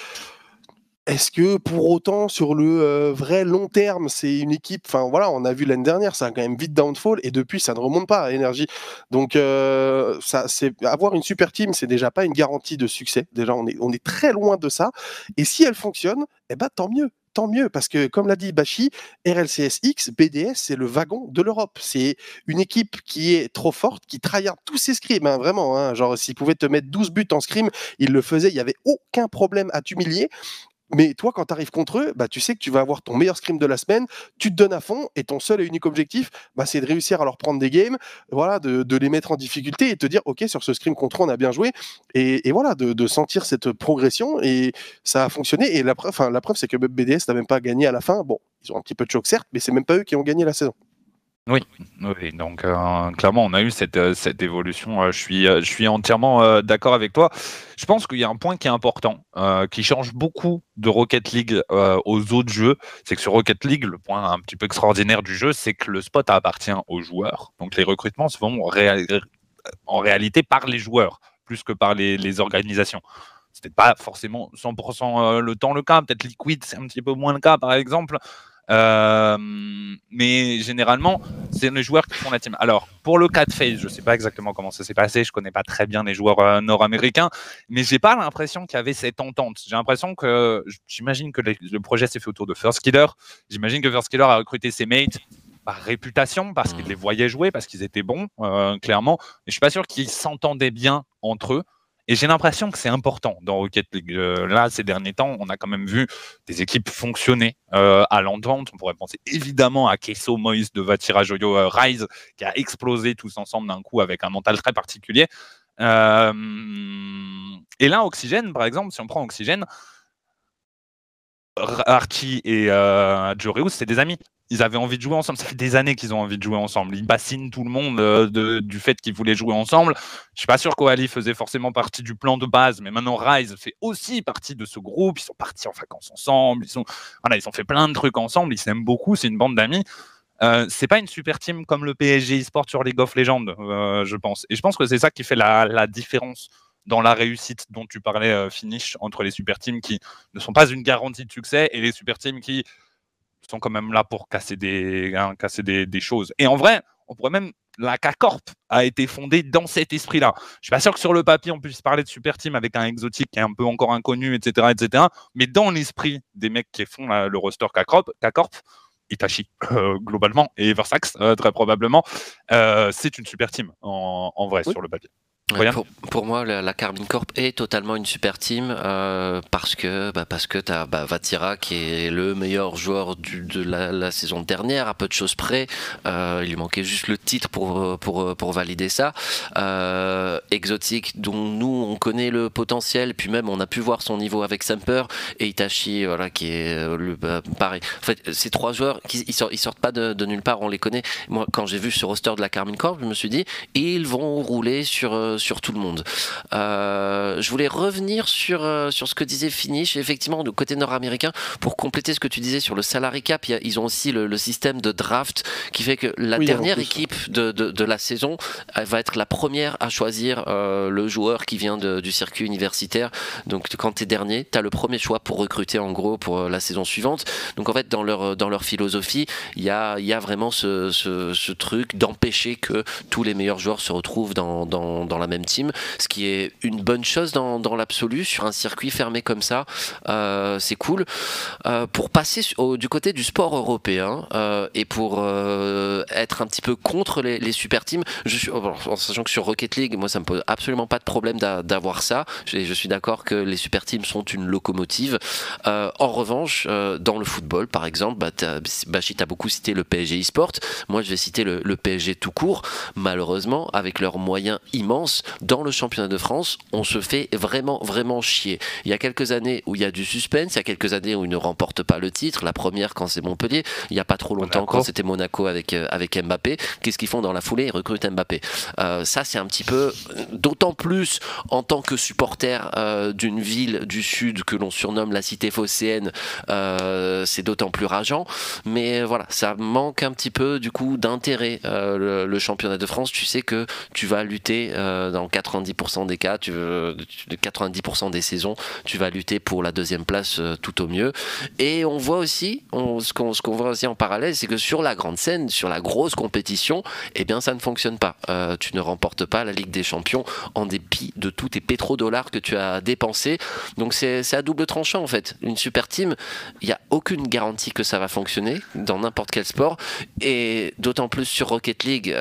est-ce que pour autant, sur le vrai long terme, c'est une équipe Enfin voilà, on a vu l'année dernière, ça a quand même vite downfall et depuis, ça ne remonte pas à énergie. Donc, euh, ça, avoir une super team, c'est déjà pas une garantie de succès. Déjà, on est, on est très loin de ça. Et si elle fonctionne, eh ben tant mieux tant mieux, parce que comme l'a dit Bachi, RLCSX, BDS, c'est le wagon de l'Europe. C'est une équipe qui est trop forte, qui tryhard tous ses scrims, hein, vraiment. Hein. genre, s'il pouvait te mettre 12 buts en scrim, il le faisait, il n'y avait aucun problème à t'humilier. Mais toi, quand tu arrives contre eux, bah, tu sais que tu vas avoir ton meilleur scrim de la semaine, tu te donnes à fond et ton seul et unique objectif, bah, c'est de réussir à leur prendre des games, voilà, de, les mettre en difficulté et te dire, OK, sur ce scrim contre eux, on a bien joué. Et, voilà, de, sentir cette progression et ça a fonctionné. Et la preuve, c'est que BDS n'a même pas gagné à la fin. Bon, ils ont un petit peu de choc, certes, mais c'est même pas eux qui ont gagné la saison. Oui, donc euh, clairement, on a eu cette, euh, évolution. Euh, je, suis, je suis entièrement d'accord avec toi. Je pense qu'il y a un point qui est important, qui change beaucoup de Rocket League aux autres jeux. C'est que sur Rocket League, le point un petit peu extraordinaire du jeu, c'est que le spot appartient aux joueurs. Donc les recrutements se font en réalité par les joueurs, plus que par les, les organisations. C'était pas forcément 100% le temps le cas. Peut-être Liquid, c'est un petit peu moins le cas, par exemple. Euh, mais généralement, c'est les joueurs qui font la team. Alors, pour le cas de FaZe, je ne sais pas exactement comment ça s'est passé, je connais pas très bien les joueurs euh, nord-américains, mais j'ai pas l'impression qu'il y avait cette entente. J'ai l'impression que, j'imagine que le projet s'est fait autour de First Killer. J'imagine que First Killer a recruté ses mates par réputation, parce qu'il les voyait jouer, parce qu'ils étaient bons, euh, clairement. Mais je suis pas sûr qu'ils s'entendaient bien entre eux. Et j'ai l'impression que c'est important dans Rocket League. Euh, là, ces derniers temps, on a quand même vu des équipes fonctionner euh, à l'entente. On pourrait penser évidemment à Keso Moïse de Vatira Joyo euh, Rise, qui a explosé tous ensemble d'un coup avec un mental très particulier. et là, Oxygène, par exemple, si on prend Oxygène, Archie et Joreus, c'est des amis ils avaient envie de jouer ensemble. Ça fait des années qu'ils ont envie de jouer ensemble. Ils bassinent tout le monde euh, du fait qu'ils voulaient jouer ensemble. Je suis pas sûr qu'Oali faisait forcément partie du plan de base, mais maintenant Rise fait aussi partie de ce groupe. Ils sont partis en vacances ensemble. Ils ont fait plein de trucs ensemble. Ils s'aiment beaucoup. C'est une bande d'amis. Euh, c'est pas une super team comme le PSG eSport sur League of Legends, euh, je pense. Et je pense que c'est ça qui fait la, la, différence dans la réussite dont tu parlais, euh, Finish, entre les super teams qui ne sont pas une garantie de succès et les super teams qui sont quand même là pour casser des, hein, casser des, choses. Et en vrai, on pourrait même. La K-Corp a été fondée dans cet esprit-là. Je suis pas sûr que sur le papier, on puisse parler de super team avec un exotique qui est un peu encore inconnu, etc. etc. mais dans l'esprit des mecs qui font le roster K-Corp, Itachi, euh, globalement, et Versax, euh, très probablement, euh, c'est une super team en, vrai sur le papier. Pour, moi, la, Carmine Corp est totalement une super team euh, parce que bah, parce que t'as bah, Vatira qui est le meilleur joueur du, de la, saison dernière à peu de choses près. Euh, il lui manquait juste le titre pour pour, pour valider ça. Euh, Exotique dont nous on connaît le potentiel, puis même on a pu voir son niveau avec Semper et Itachi, voilà qui est le bah, pareil. En fait, ces trois joueurs qui ils sortent, ils sortent pas de, de, nulle part, on les connaît. Moi, quand j'ai vu ce roster de la Carmine Corp, je me suis dit ils vont rouler sur sur tout le monde. Euh, je voulais revenir sur, euh, sur ce que disait Finish, effectivement, du côté nord-américain, pour compléter ce que tu disais sur le salary cap, ils ont aussi le, système de draft qui fait que la dernière équipe de, de, la saison va être la première à choisir euh, le joueur qui vient du circuit universitaire. Donc quand tu es dernier, tu as le premier choix pour recruter en gros pour la saison suivante. Donc en fait, dans leur, dans leur philosophie, il y a, y a vraiment ce, ce, truc d'empêcher que tous les meilleurs joueurs se retrouvent dans, dans, dans la même team, ce qui est une bonne chose dans, l'absolu sur un circuit fermé comme ça. Euh, c'est cool. Euh, pour passer du côté du sport européen euh, et pour être un petit peu contre les, super teams, en sachant que sur Rocket League, moi ça me pose absolument pas de problème d'avoir ça. Je, je suis d'accord que les super teams sont une locomotive. en revanche, dans le football, par exemple, bah, Bachit a beaucoup cité le PSG eSport. Moi, je vais citer le, le PSG tout court. Malheureusement, avec leurs moyens immenses dans le championnat de France, on se fait vraiment, vraiment chier. Il y a quelques années où il y a du suspense, il y a quelques années où ils ne remportent pas le titre. La première quand c'est Montpellier, il n'y a pas trop longtemps quand c'était Monaco avec, euh, avec Mbappé. Qu'est-ce qu'ils font dans la foulée? Ils recrutent Mbappé. Euh, ça, c'est un petit peu, d'autant plus en tant que supporter euh, d'une ville du Sud que l'on surnomme la cité phocéenne, c'est d'autant plus rageant. Mais voilà, ça manque un petit peu du coup d'intérêt. Le, le, championnat de France, tu sais que tu vas lutter dans 90% des cas, tu veux, 90% des saisons, tu vas lutter pour la deuxième place euh, tout au mieux. Et on voit aussi, ce qu'on voit aussi en parallèle, c'est que sur la grande scène, sur la grosse compétition, eh bien ça ne fonctionne pas. Euh, tu ne remportes pas la Ligue des Champions en dépit de tous tes pétrodollars que tu as dépensés. Donc c'est à double tranchant en fait. Une super team, il n'y a aucune garantie que ça va fonctionner dans n'importe quel sport. Et d'autant plus sur Rocket League.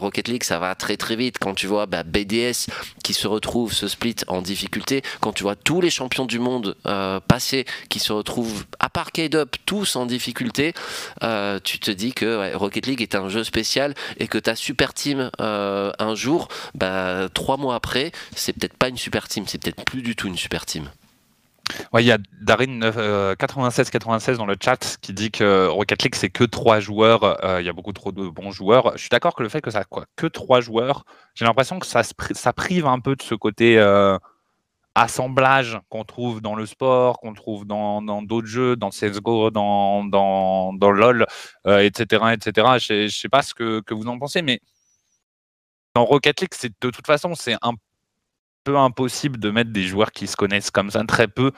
Rocket League, ça va très très vite quand tu vois bah, BDS qui se retrouve ce split en difficulté, quand tu vois tous les champions du monde euh, passer qui se retrouvent à part K-Up tous en difficulté, euh, tu te dis que Rocket League est un jeu spécial et que ta super team euh, un jour, bah, trois mois après, c'est peut-être pas une super team, c'est peut-être plus du tout une super team. Ouais, il y a Darin 9696 dans le chat qui dit que Rocket League c'est que trois joueurs. il y a beaucoup trop de bons joueurs. Je suis d'accord que le fait que ça quoi que trois joueurs, j'ai l'impression que ça, ça prive un peu de ce côté assemblage qu'on trouve dans le sport, qu'on trouve dans d'autres jeux, dans CSGO, dans, dans, LoL, etc. etc. Je ne sais pas ce que, que, vous en pensez, mais dans Rocket League, de toute façon, c'est un peu impossible de mettre des joueurs qui se connaissent comme ça très peu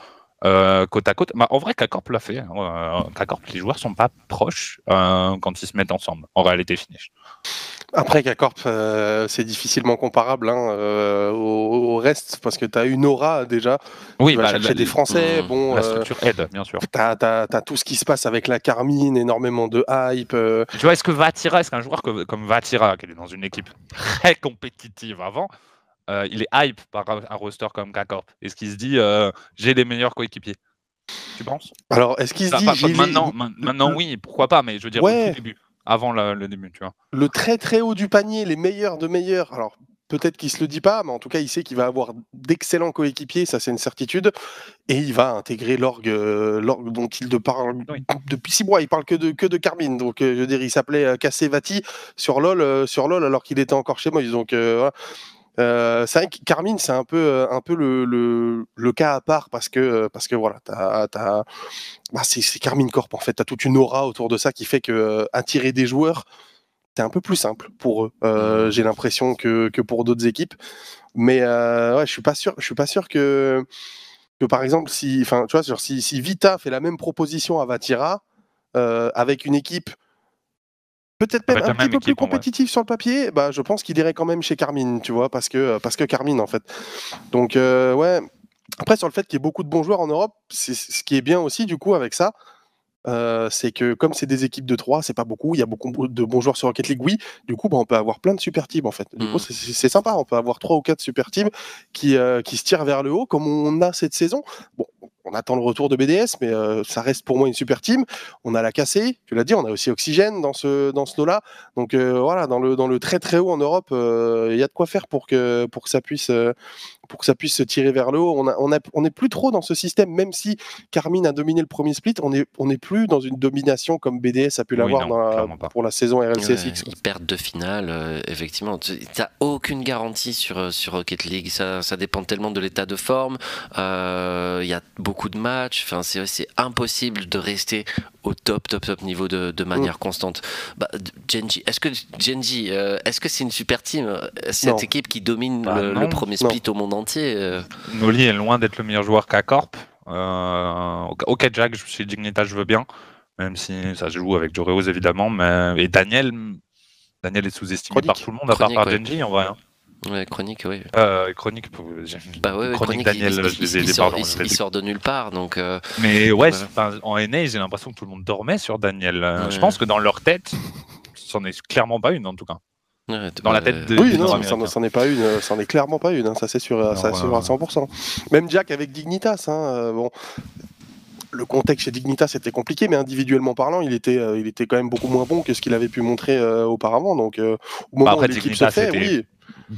euh, côte à côte. Bah, en vrai, K-Corp l'a fait. Hein. Euh, les joueurs sont pas proches euh, quand ils se mettent ensemble, en réalité finish. Après, K-Corp, c'est difficilement comparable hein, au, reste parce que tu as une aura déjà. Oui, tu vas bah, chercher des Français. bon, la structure aide, bien sûr. Tu as, tout ce qui se passe avec la Carmine, énormément de hype. Tu vois, est-ce que Vatira, est-ce qu'un joueur comme Vatira, qui est dans une équipe très compétitive avant, euh, il est hype par un roster comme K-Corp Est-ce qu'il se dit euh, j'ai les meilleurs coéquipiers Tu penses? Alors, est-ce qu'il se dit. maintenant, maintenant, oui, pourquoi pas, mais je veux dire au début, avant le, début, tu vois. Le très très haut du panier, les meilleurs de meilleurs. Alors, peut-être qu'il se le dit pas, mais en tout cas, il sait qu'il va avoir d'excellents coéquipiers, ça c'est une certitude, et il va intégrer l'orgue, euh, dont il de parle depuis six mois. Il parle que de que de Carmine, donc je veux dire, il s'appelait Cassevati sur LoL, sur LoL alors qu'il était encore chez moi. Donc voilà. Euh, c'est vrai que Carmine, c'est un peu, euh, un peu le, le, le, cas à part parce que, euh, parce que voilà, t'as, t'as, bah c'est, Carmine Corp en fait. Tu as toute une aura autour de ça qui fait que attirer des joueurs, c'est un peu plus simple pour eux. Mmh. j'ai l'impression que, que pour d'autres équipes. Mais ouais, je suis pas sûr, je suis pas sûr que, que par exemple, si, enfin, tu vois, si, si Vita fait la même proposition à Vatira avec une équipe peut-être même un petit peu plus compétitif sur le papier, bah, je pense qu'il irait quand même chez Carmine, tu vois, parce que, parce que Carmine, en fait. Donc, euh, ouais. Après, sur le fait qu'il y ait beaucoup de bons joueurs en Europe, c'est ce qui est bien aussi, du coup, avec ça, euh, c'est que comme c'est des équipes de 3, c'est pas beaucoup, il y a beaucoup de bons joueurs sur Rocket League, oui. Du coup, bah, on peut avoir plein de super teams en fait. Du coup, Mm. c'est- sympa, on peut avoir 3 ou 4 super teams qui, euh, qui se tirent vers le haut comme on a cette saison. Bon, on attend le retour de BDS, mais euh, ça reste pour moi une super team. On a la cassée, tu l'as dit, on a aussi Oxygène dans ce, dans ce lot-là. Donc euh, voilà, dans le, dans le très très haut en Europe, euh, il y a de quoi faire pour que, pour que ça puisse. Pour que ça puisse se tirer vers le haut. On a- on a- on n'est plus trop dans ce système, même si Carmine a dominé le premier split, on n'est on est plus dans une domination comme BDS a pu l'avoir la- pour la saison RLCSX. Ouais, ils perdent de finale, euh, effectivement. Tu n'as aucune garantie sur, euh, sur Rocket League. Ça, ça dépend tellement de l'état de forme. Euh, Il y a beaucoup de matchs. Enfin, c'est impossible de rester au top, top, top niveau de, de manière constante. Bah, Genji, est-ce que Genji, euh, est-ce que c'est une super team Cette Non. équipe qui domine Bah, le, non. le premier split au monde entier euh, Noli est loin d'être le meilleur joueur qu'à Corp. Euh, ok, Jack, chez Dignita, je veux bien, même si ça se joue avec Joreos évidemment. Mais... Et Daniel, Daniel est sous-estimé par tout le monde, à part par ouais. Genji en vrai. hein. Ouais, chronique, oui. Euh, chronique, Bah ouais, ouais, chronique, Chronique, Daniel, il, je les ai il- il aidés, sort, pardon, il- je sort de nulle part, donc euh, Mais ouais, en NA, j'ai l'impression que tout le monde dormait sur Daniel. Je pense que dans leur tête, c'en est clairement pas une en tout cas. Dans la bah, tête de- Oui, non, c'en c'en est pas une, euh, c'en est clairement pas une, hein, ça c'est sûr, euh, ça, sûr à euh, 100%. Même Jack avec Dignitas, hein, euh, bon, le contexte chez Dignitas était compliqué, mais individuellement parlant, il était, euh, il était quand même beaucoup moins bon que ce qu'il avait pu montrer euh, auparavant. Donc, euh, au moment Bah, après, où l'équipe se Dignitas, fait, c'était- oui,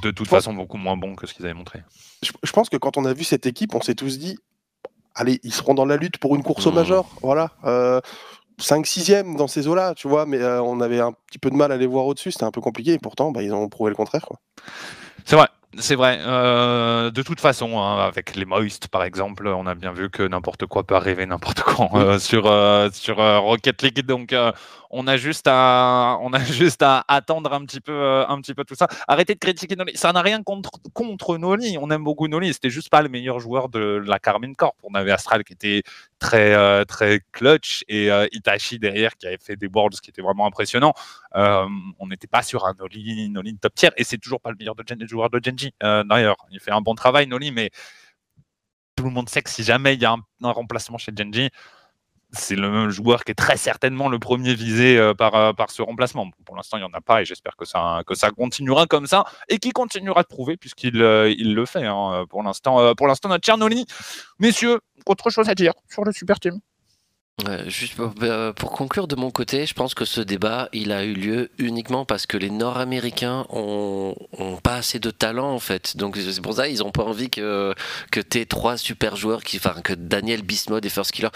De toute pense- façon, beaucoup moins bon que ce qu'ils avaient montré. je, je pense que quand on a vu cette équipe, on s'est tous dit, allez, ils seront dans la lutte pour une course au Mhm. major, voilà. Euh, 5-6e dans ces eaux-là, tu vois, mais euh, on avait un petit peu de mal à les voir au-dessus, c'était un peu compliqué, et pourtant, bah, ils ont prouvé le contraire. Quoi. C'est vrai, c'est vrai. Euh, de toute façon, hein, avec les Moist par exemple, on a bien vu que n'importe quoi peut arriver n'importe quand euh, sur, euh, sur Rocket League. Donc, on a juste à, on a juste à attendre un petit peu, un petit peu tout ça. Arrêtez de critiquer Noli. Ça n'a rien contre, contre Noli. On aime beaucoup Noli. C'était juste pas le meilleur joueur de la Carmine Corp. On avait Astral qui était très, très clutch et Itachi derrière qui avait fait des boards qui étaient vraiment impressionnants. Euh, on n'était pas sur un Noli, Noli top tier et c'est toujours pas le meilleur de Gen- joueur de Genji. Euh, D'ailleurs, il fait un bon travail, Noli, mais tout le monde sait que si jamais il y a un, remplacement chez Genji, c'est le même joueur qui est très certainement le premier visé euh, par, euh, par ce remplacement. Pour l'instant, il n'y en a pas et j'espère que ça, continuera comme ça et qu'il continuera de prouver puisqu'il il le fait. hein. Pour l'instant, pour l'instant, notre cher Noli. Messieurs, autre chose à dire sur le Super Team Juste pour, euh, pour conclure de mon côté, je pense que ce débat, il a eu lieu uniquement parce que les Nord-Américains ont, pas assez de talent en fait. Donc c'est pour ça ils ont pas envie que que tes trois super joueurs, qui, enfin que Daniel Bismod et First Killer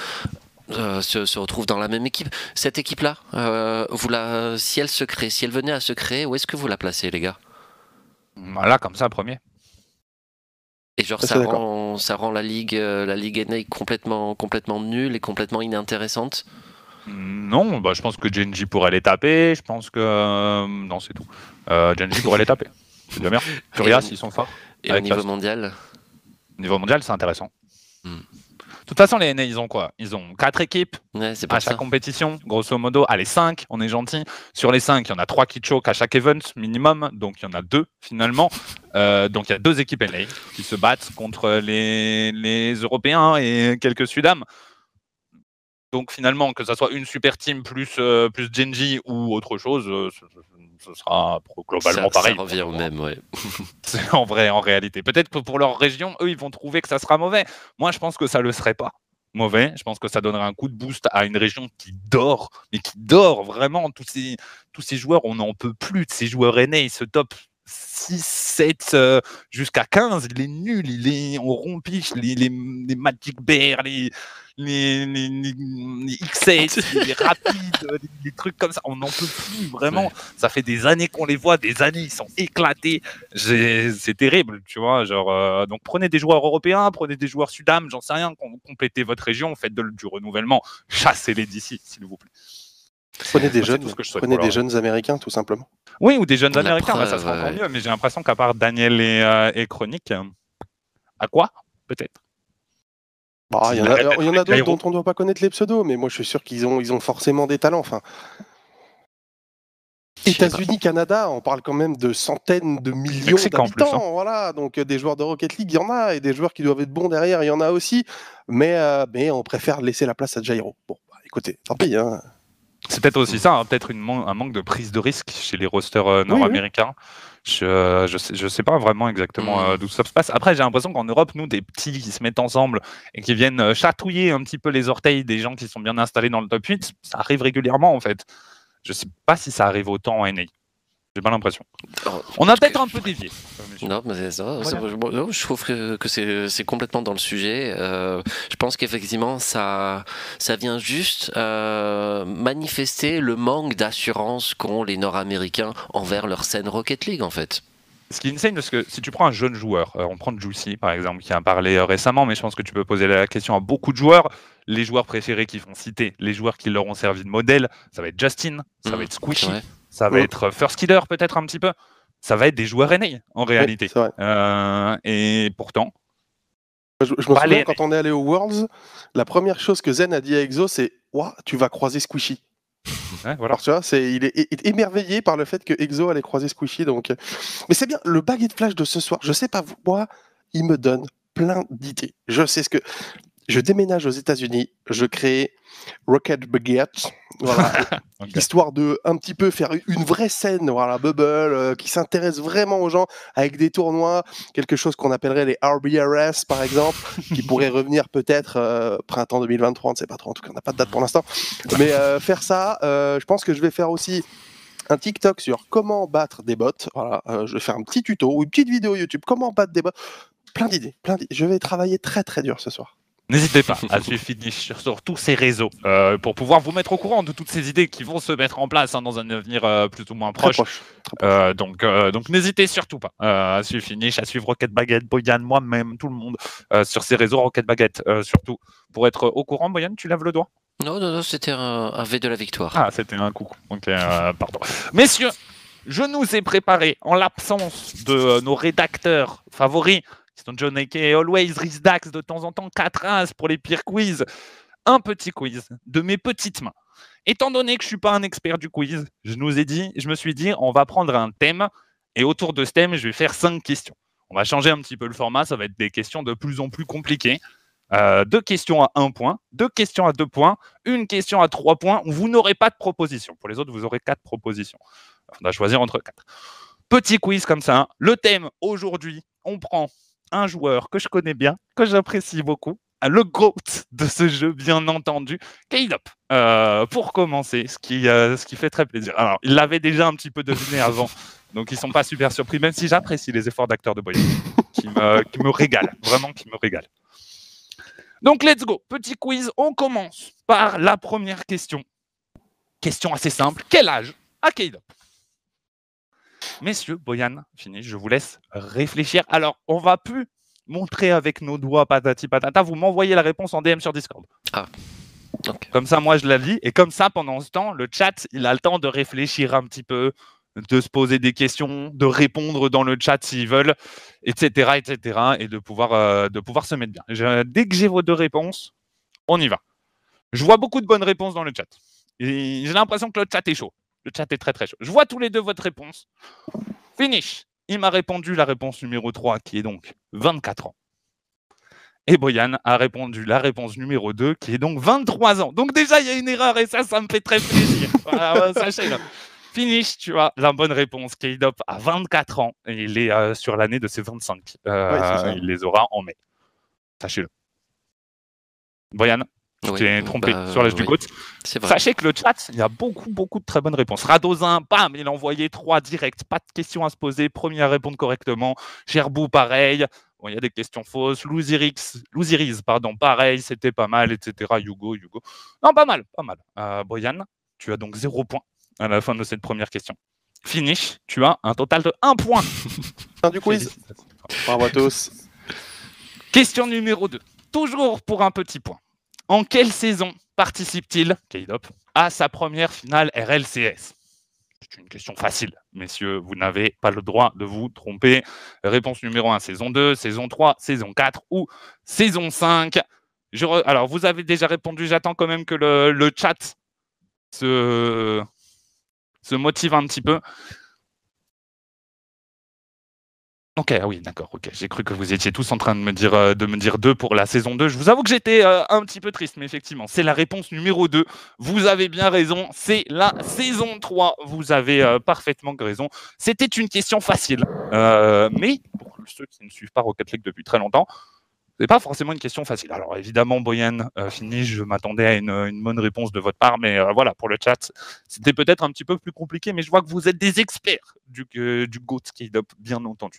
euh, se, retrouvent dans la même équipe. Cette équipe-là, euh, vous la, si elle se crée, si elle venait à se créer, où est-ce que vous la placez, les gars? Voilà, comme ça, premier. Et genre ça rend, ça rend la ligue, euh, la ligue NA complètement, complètement nulle et complètement inintéressante. Non, bah, je pense que Genji pourrait les taper. Je pense que. euh, non, c'est tout. Euh, Genji pourrait les taper. C'est bien. Curious, ils sont forts. Et au niveau mondial, Au niveau mondial, c'est intéressant. Hmm. De toute façon, les NA, ils ont quoi? Ils ont quatre équipes ouais, à ça. chaque compétition, grosso modo. Allez, 5, on est gentil. Sur les 5, il y en a 3 qui choke à chaque event minimum, donc il y en a deux finalement. Euh, donc il y a deux équipes NA qui se battent contre les, les Européens et quelques Sudam. Donc finalement, que ça soit une super team plus, euh, plus Genji ou autre chose, euh, ce, sera globalement ça, pareil. Ça revient au même, ouais. C'est en vrai, en réalité. Peut-être que pour leur région, eux, ils vont trouver que ça sera mauvais. Moi, je pense que ça le serait pas mauvais. Je pense que ça donnerait un coup de boost à une région qui dort, mais qui dort vraiment. Tous ces, tous ces joueurs, on n'en peut plus de ces joueurs aînés. Ils se top 6, 7 euh, jusqu'à 15. Il est nul. Il est en rompiche. Les, les, les Magic Bear, les, les, les, les- les X7, les rapides, les, les trucs comme ça. On n'en peut plus vraiment. Ouais. Ça fait des années qu'on les voit, des années, ils sont éclatés. C'est terrible, tu vois. Genre, euh, donc prenez des joueurs européens, prenez des joueurs sudam, j'en sais rien, com- complétez votre région, faites de- du renouvellement, chassez-les d'ici, s'il vous plaît. Prenez des jeunes, prenez des leur- jeunes américains, tout simplement. Oui, ou des jeunes La américains, bah, ça preuve, sera encore ouais. mieux, mais j'ai l'impression qu'à part Daniel et, euh, et Chronique, euh, à quoi? Peut-être. Bah, Il y en a, d'autres dont on ne doit pas connaître les pseudos, mais moi je suis sûr qu'ils ont, ils ont forcément des talents. Enfin. États-Unis, Canada, on parle quand même de centaines de millions plus, d'habitants. Voilà, donc euh, des joueurs de Rocket League, il y en a, et des joueurs qui doivent être bons derrière, il y en a aussi. Mais, euh, mais on préfère laisser la place à Jairo. Bon, bah, écoutez, tant pis. Hein. C'est peut-être aussi ça, hein, peut-être un manque de prise de risque chez les rosters nord-américains. Je, je, sais, je sais pas vraiment exactement d'où ça se passe. Après, j'ai l'impression qu'en Europe, nous, des petits qui se mettent ensemble et qui viennent chatouiller un petit peu les orteils des gens qui sont bien installés dans le top 8, ça arrive régulièrement en fait. Je sais pas si ça arrive autant en NA. J'ai pas l'impression. On a peut-être un peu dévié. Non, mais ça, je trouve que c'est complètement dans le sujet. Euh, je pense qu'effectivement, ça, ça vient juste euh, manifester le manque d'assurance qu'ont les Nord-Américains envers leur scène Rocket League, en fait. Ce qui est insane, parce que si tu prends un jeune joueur, euh, on prend Juicy par exemple, qui a parlé récemment, mais je pense que tu peux poser la question à beaucoup de joueurs. Les joueurs préférés qui font citer, les joueurs qui leur ont servi de modèle, ça va être Justin, ça va mmh, être Squishy, ça va être First Killer peut-être un petit peu. Ça va être des joueurs NA en réalité. Euh, et pourtant. Je, me souviens quand on est allé au Worlds, la première chose que Zen a dit à Exo, c'est Tu vas croiser Squishy. voilà. tu vois, c'est, il est, émerveillé par le fait que Exo allait croiser Squishy. Donc... Mais c'est bien, le baguette flash de ce soir, je sais pas, moi, il me donne plein d'idées. Je sais ce que je déménage aux États-Unis, je crée Rocket Baguette, voilà, histoire de un petit peu faire une vraie scène, voilà, Bubble, euh, qui s'intéresse vraiment aux gens avec des tournois, quelque chose qu'on appellerait les RBRS par exemple, qui pourrait revenir peut-être euh, printemps 2023, on ne sait pas trop, en tout cas on n'a pas de date pour l'instant, mais euh, faire ça, je pense que je vais faire aussi un TikTok sur comment battre des bots. Voilà, je vais faire un petit tuto ou une petite vidéo YouTube, comment battre des bots. Plein d'idées, plein d'idées. Je vais travailler très très dur ce soir. N'hésitez pas à suivre Finish sur tous ces réseaux euh, pour pouvoir vous mettre au courant de toutes ces idées qui vont se mettre en place hein, dans un avenir euh, plus ou moins proche. Euh, donc, donc n'hésitez surtout pas à suivre Finish, à suivre Rocket Baguette, Boyan, moi-même, tout le monde sur ces réseaux Rocket Baguette surtout pour être au courant. Boyan, tu lèves le doigt? Non, non, non, c'était un, V de la victoire. Ah, c'était un coup. Ok, pardon. Messieurs, je nous ai préparé en l'absence de nos rédacteurs favoris sont John et Always, Riz Dax de temps en temps, 4 As pour les pires quiz. Un petit quiz de mes petites mains. Étant donné que je ne suis pas un expert du quiz, je nous ai dit, je me suis dit, on va prendre un thème et autour de ce thème, je vais faire 5 questions. On va changer un petit peu le format, ça va être des questions de plus en plus compliquées. Euh, deux questions à un point, deux questions à deux points, une question à trois points. Vous n'aurez pas de proposition. Pour les autres, vous aurez quatre propositions. On va choisir entre quatre. Petit quiz comme ça. Le thème aujourd'hui, on prend un joueur que je connais bien, que j'apprécie beaucoup, le GOAT de ce jeu, bien entendu, Caleb. Euh, pour commencer, ce qui, euh, ce qui fait très plaisir. Alors, il l'avait déjà un petit peu deviné avant, donc ils sont pas super surpris, même si j'apprécie les efforts d'acteurs de Boyan, qui me, qui me régalent, vraiment qui me régalent. Donc, let's go. Petit quiz. On commence par la première question. Question assez simple. Quel âge a Caleb? Messieurs, Boyan, fini, je vous laisse réfléchir. Alors, on va plus montrer avec nos doigts patati patata. Vous m'envoyez la réponse en DM sur Discord. Ah. Comme ça, moi, je la lis. Et comme ça, pendant ce temps, le chat, il a le temps de réfléchir un petit peu, de se poser des questions, de répondre dans le chat s'ils veulent, etc., etc., et de pouvoir, euh, de pouvoir se mettre bien. dès que j'ai vos deux réponses, on y va. Je vois beaucoup de bonnes réponses dans le chat. J'ai l'impression que le chat est chaud. Le chat est très très chaud. Je vois tous les deux votre réponse. Finish. Il m'a répondu la réponse numéro 3, qui est donc 24 ans. Et Boyan a répondu la réponse numéro 2, qui est donc 23 ans. Donc déjà, il y a une erreur et ça, ça me fait très plaisir. Sachez-le. Finish, tu as la bonne réponse. K-Dop a 24 ans et il est euh, sur l'année de ses 25. Euh, il les aura en mai. Sachez-le. Boyan tu t'es trompé bah, sur l'âge du GOAT. Sachez que le chat, il y a beaucoup, beaucoup de très bonnes réponses. Radozin, bam, il a envoyé trois directs, pas de questions à se poser, premier à répondre correctement. Gerbou, pareil. Bon, il y a des questions fausses. Louziriz, pardon, pareil, c'était pas mal, etc. Hugo, Hugo. Non, pas mal, pas mal. Euh, Boyan, tu as donc zéro point à la fin de cette première question. Finish, tu as un total de un point. Fin du quiz. Bravo à tous. Question numéro 2. Toujours pour un petit point. En quelle saison participe-t-il, K-Dop, à sa première finale RLCS C'est une question facile, messieurs. Vous n'avez pas le droit de vous tromper. Réponse numéro 1, saison 2, saison 3, saison 4 ou saison 5. Alors, vous avez déjà répondu. J'attends quand même que le, chat se... se motive un petit peu. Ok, ah oui, d'accord. Ok, j'ai cru que vous étiez tous en train de me dire euh, de me dire 2 pour la saison 2. Je vous avoue que j'étais euh, un petit peu triste, mais effectivement, c'est la réponse numéro 2. Vous avez bien raison, c'est la saison 3. Vous avez euh, parfaitement raison. C'était une question facile, mais pour ceux qui ne suivent pas Rocket League depuis très longtemps, c'est pas forcément une question facile. Alors évidemment, Boyan, fini, je m'attendais à une, bonne réponse de votre part, mais voilà, pour le chat, c'était peut-être un petit peu plus compliqué, mais je vois que vous êtes des experts du, du GOAT Skate bien entendu.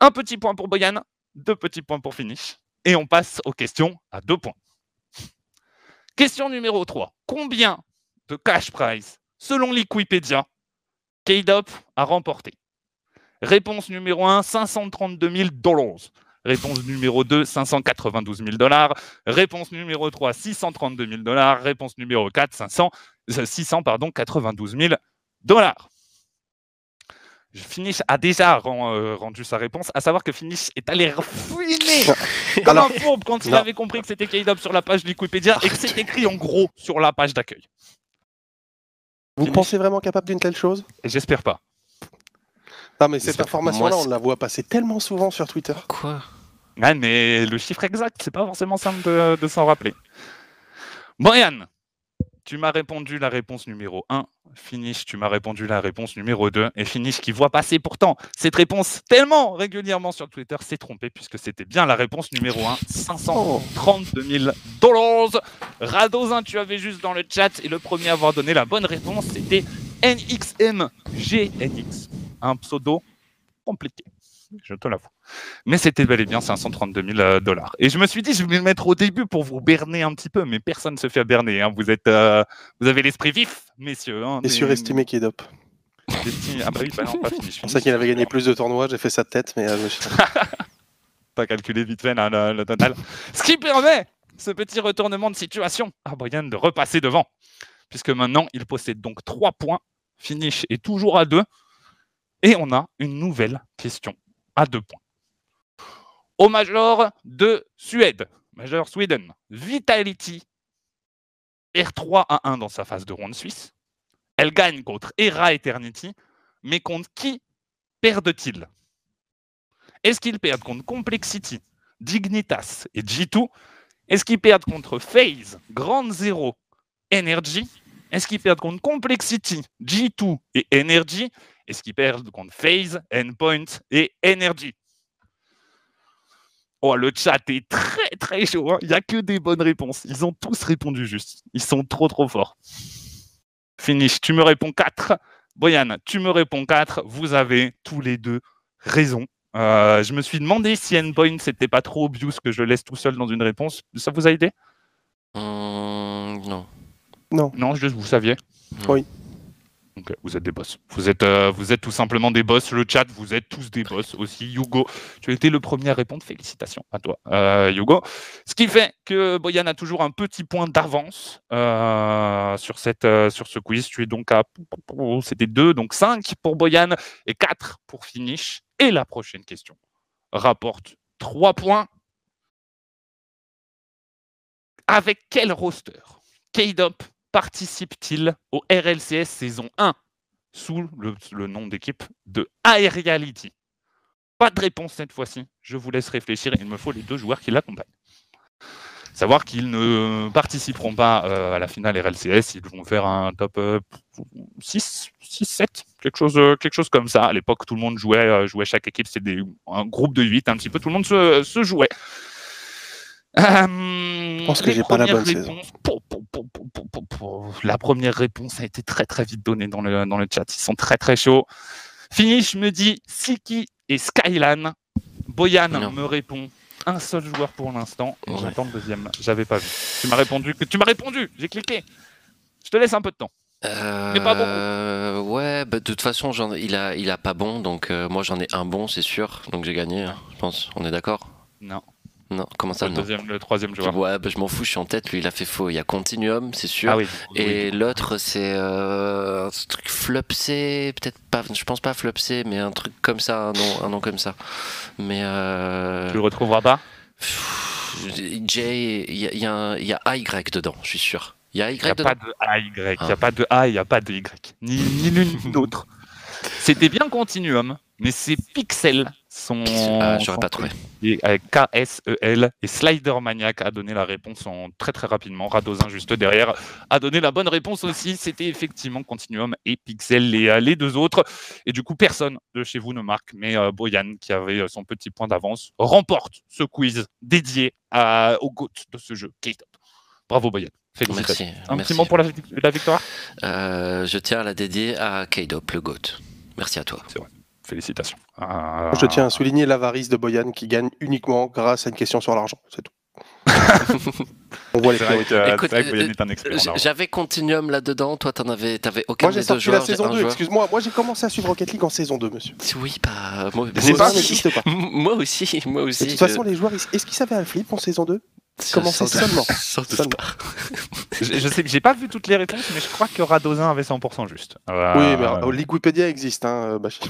Un petit point pour Boyan, deux petits points pour Finish, et on passe aux questions à deux points. Question numéro 3. Combien de cash prize, selon Liquipedia, K-Dop a remporté? Réponse numéro 1, 532 000 dollars. Réponse numéro 2, 592 000 dollars. Réponse numéro 3, 632 000 dollars. Réponse numéro 4, 500, 600, pardon, 92 000 dollars. Finish a déjà euh, rendu sa réponse, à savoir que Finish est allé fouiner comme un fourbe quand il avait compris que c'était k sur la page Wikipédia et que c'est écrit en gros sur la page d'accueil. Vous pensez vraiment capable d'une telle chose? J'espère pas. Non, mais cette information-là, on la voit passer tellement souvent sur Twitter. Quoi? Ouais, mais le chiffre exact, c'est pas forcément simple de, s'en rappeler. Brian, tu m'as répondu la réponse numéro 1. Finish, tu m'as répondu la réponse numéro 2. Et Finish, qui voit passer pourtant cette réponse tellement régulièrement sur Twitter, s'est trompé puisque c'était bien la réponse numéro 1. 532 000 dollars. Radozin, tu avais juste dans le chat. Et le premier à avoir donné la bonne réponse, c'était NXMGNX un pseudo compliqué, je te l'avoue. Mais c'était bel et bien 532 000 euh, dollars. Et je me suis dit, je vais le mettre au début pour vous berner un petit peu, mais personne ne se fait berner. Hein. Vous, êtes, euh, vous avez l'esprit vif, messieurs. Hein, Et surestimé Kidop. Ah bah oui, bah non, pas fini. Je pensais qu'il avait gagné plus de tournois, j'ai fait sa tête, mais euh, pas calculé vite fait le, total. Ce qui permet ce petit retournement de situation à Brian de repasser devant. Puisque maintenant, il possède donc 3 points. Finish est toujours à 2. Et on a une nouvelle question à deux points. Au Major de Suède, Major Sweden, Vitality R3 à 1 dans sa phase de ronde suisse. Elle gagne contre Era Eternity, mais contre qui perdent-ils? Est-ce qu'ils perdent contre Complexity, Dignitas et G2 Est-ce qu'ils perdent contre FaZe, Grand Zero, Energy? Est-ce qu'ils perdent contre Complexity, G2 et Energy? Et ce qu'ils perdent contre Phase, Endpoint et Energy. Oh, le chat est très très chaud. Hein. Il n'y a que des bonnes réponses. Ils ont tous répondu juste. Ils sont trop trop forts. Finish, tu me réponds 4. Boyan, tu me réponds 4. Vous avez tous les deux raison. Euh, je me suis demandé si Endpoint c'était pas trop obvious que je laisse tout seul dans une réponse. Ça vous a aidé? Hum, Non. Non. Non, juste vous saviez? Oui. Donc, vous êtes des boss. Vous êtes, euh, vous êtes tout simplement des boss. Le chat, vous êtes tous des boss aussi. Hugo, tu as été le premier à répondre. Félicitations à toi, euh, Hugo. Ce qui fait que Boyan a toujours un petit point d'avance euh, sur, sur ce quiz. Tu es donc à. C'était 2, donc 5 pour Boyan et 4 pour Finish. Et la prochaine question rapporte 3 points. Avec quel roster? K-Dop participe-t-il au RLCS saison 1 sous le, nom d'équipe de Aeriality? Pas de réponse cette fois-ci. Je vous laisse réfléchir. Il me faut les deux joueurs qui l'accompagnent. Savoir qu'ils ne participeront pas euh, à la finale RLCS, ils vont faire un top 6, 6, 7, quelque chose, euh, quelque chose comme ça. À l'époque, tout le monde jouait, euh, chaque équipe, c'était un groupe de 8, un petit peu, tout le monde se jouait. Pense que j'ai pas la bonne saison. La première réponse a été très très vite donnée dans le, dans le chat. Ils sont très très chauds. Finish me dit Siki et Skylan. Boyan me répond un seul joueur pour l'instant. J'attends le deuxième. J'avais pas vu. Tu m'as répondu. Tu m'as répondu. J'ai cliqué. Je te laisse un peu de temps. Mais pas beaucoup. Ouais, bah, de toute façon, il a, il a pas bon, donc euh, moi j'en ai un bon, c'est sûr. Donc j'ai gagné, hein, je pense. On est d'accord? Non. Non, comment ça le, deuxième, le troisième joueur. Ouais, bah, je m'en fous, je suis en tête. Lui, il a fait faux. Il y a Continuum, c'est sûr. Ah oui, et l'autre, c'est euh, un truc Flupsé, peut-être pas. Je pense pas Flupsé, mais un truc comme ça, un nom, un nom comme ça. Mais euh... tu le retrouveras pas? J, il y, a, y a AY dedans, je suis sûr. Il y a Y dedans. Pas de AY. Il n'y a ah. pas de A, il n'y a pas de Y. Ni, ni l'une ni l'autre. C'était bien Continuum, mais c'est Pixel Son, Ah, j'aurais pas trouvé. avec KSEL et Slider Maniac a donné la réponse en très très rapidement. Radozin juste derrière a donné la bonne réponse aussi. C'était effectivement Continuum et Pixel les, euh, les deux autres. Et du coup, personne de chez vous ne marque, mais euh, Boyan qui avait euh, son petit point d'avance remporte ce quiz dédié à, au GOAT de ce jeu. K-Top. Bravo Boyan. Merci. Un merci. petit mot pour la, la victoire? Euh, je tiens à la dédier à K-Dop, le GOAT. Merci à toi. Félicitations. Euh, Je tiens à souligner l'avarice de Boyan qui gagne uniquement grâce à une question sur l'argent. C'est tout. On voit les priorités. que, c'est Écoute, vrai que Boyan euh. J'avais Continuum là-dedans, toi t'en avais, t'avais aucun Moi j'ai des deux sorti joueurs. la saison un 2, joueur. excuse-moi. Moi j'ai commencé à suivre Rocket League en saison 2, monsieur. Oui, bah, moi, C'est moi pas- Ça aussi. n'existe pas. Moi aussi, moi aussi. De toute façon, les joueurs, est-ce qu'ils savaient un flip en saison 2 je- commençaient sans doute- seulement. sans doute Seulement. pas. Je, je sais que j'ai pas vu toutes les réponses, mais je crois que Radozin avait 100% juste. Euh, Oui, mais euh, Wikipédia existe, hein, Bachi.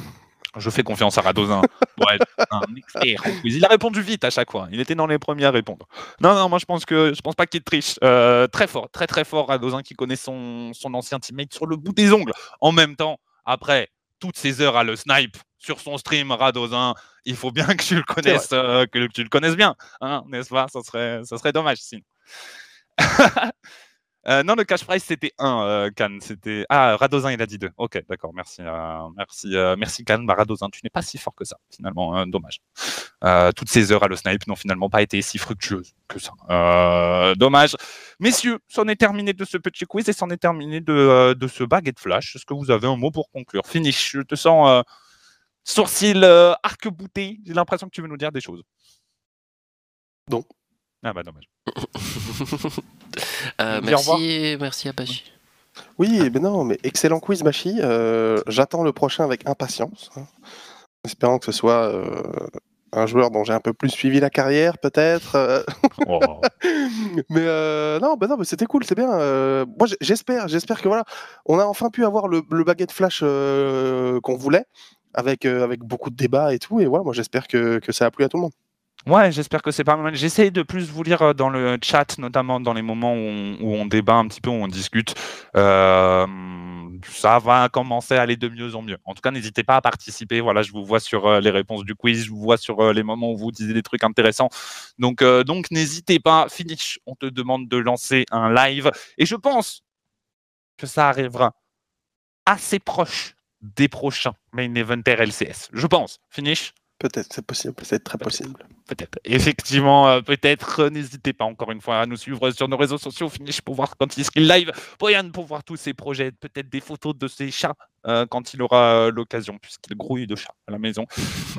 Je fais confiance à Radozin. Ouais, un expert en quiz. Il a répondu vite à chaque fois. Il était dans les premiers à répondre. Non, non, moi je pense que je pense pas qu'il triche. Euh, très fort, très très fort Radozin qui connaît son, son ancien teammate sur le bout des ongles. En même temps, après toutes ces heures à le snipe sur son stream, Radozin, il faut bien que tu le connaisses, euh, que tu le connaisses bien, hein, n'est-ce pas? Ça serait, ça serait dommage sinon. Euh, non, le cash price c'était 1, Cannes. C'était ah Radozin il a dit 2. Ok, d'accord. Merci, euh, merci, euh, merci Cannes. Bah, Radozin, tu n'es pas si fort que ça finalement. hein, dommage. Euh, toutes ces heures à le snipe n'ont finalement pas été si fructueuses que ça. Euh, dommage. Messieurs, c'en est terminé de ce petit quiz et c'en est terminé de, euh, de ce baguette flash. Est-ce que vous avez un mot pour conclure? Finish. Je te sens euh, sourcil euh, arc-bouté. J'ai l'impression que tu veux nous dire des choses. Non. Ah bah dommage. Euh, merci, merci à Bachi. Oui, mais non, mais excellent quiz, Bachi. Euh, J'attends le prochain avec impatience. hein. Espérant que ce soit euh, un joueur dont j'ai un peu plus suivi la carrière, peut-être. euh. Oh. mais euh, non, bah non, mais c'était cool, c'est bien. euh, moi, j'espère, j'espère que voilà, on a enfin pu avoir le, le baguette flash euh, qu'on voulait, avec, euh, avec beaucoup de débats et tout. Et voilà, moi, j'espère que, que ça a plu à tout le monde. Ouais, j'espère que c'est pas mal. J'essaye de plus vous lire euh, dans le chat, notamment dans les moments où on, débat un petit peu, où on discute. Euh, ça va commencer à aller de mieux en mieux. En tout cas, n'hésitez pas à participer. Voilà, je vous vois sur euh, les réponses du quiz, je vous vois sur les moments où vous disiez des trucs intéressants. Donc, donc n'hésitez pas. Finish, on te demande de lancer un live. Et je pense que ça arrivera assez proche des prochains Main Event RLCS. Je pense. Finish Peut-être, c'est possible, c'est très possible. Peut-être. Effectivement, euh, peut-être. euh, N'hésitez pas encore une fois à nous suivre sur nos réseaux sociaux. Finish pour voir quand il sera live. Boyan pour voir tous ses projets. Peut-être des photos de ses chats euh, quand il aura euh, l'occasion, puisqu'il grouille de chats à la maison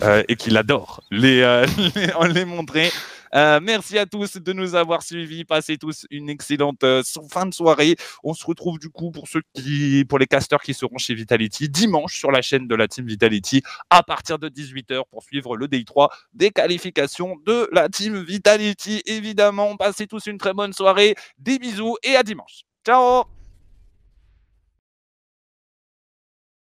euh, et qu'il adore les, les, les montrer. Euh, merci à tous de nous avoir suivis. Passez tous une excellente euh, fin de soirée. On se retrouve du coup pour ceux qui, pour les casters qui seront chez Vitality dimanche sur la chaîne de la team Vitality à partir de 18h pour suivre le Day 3 des qualifications de la team Vitality. Évidemment, passez tous une très bonne soirée. Des bisous et à dimanche. Ciao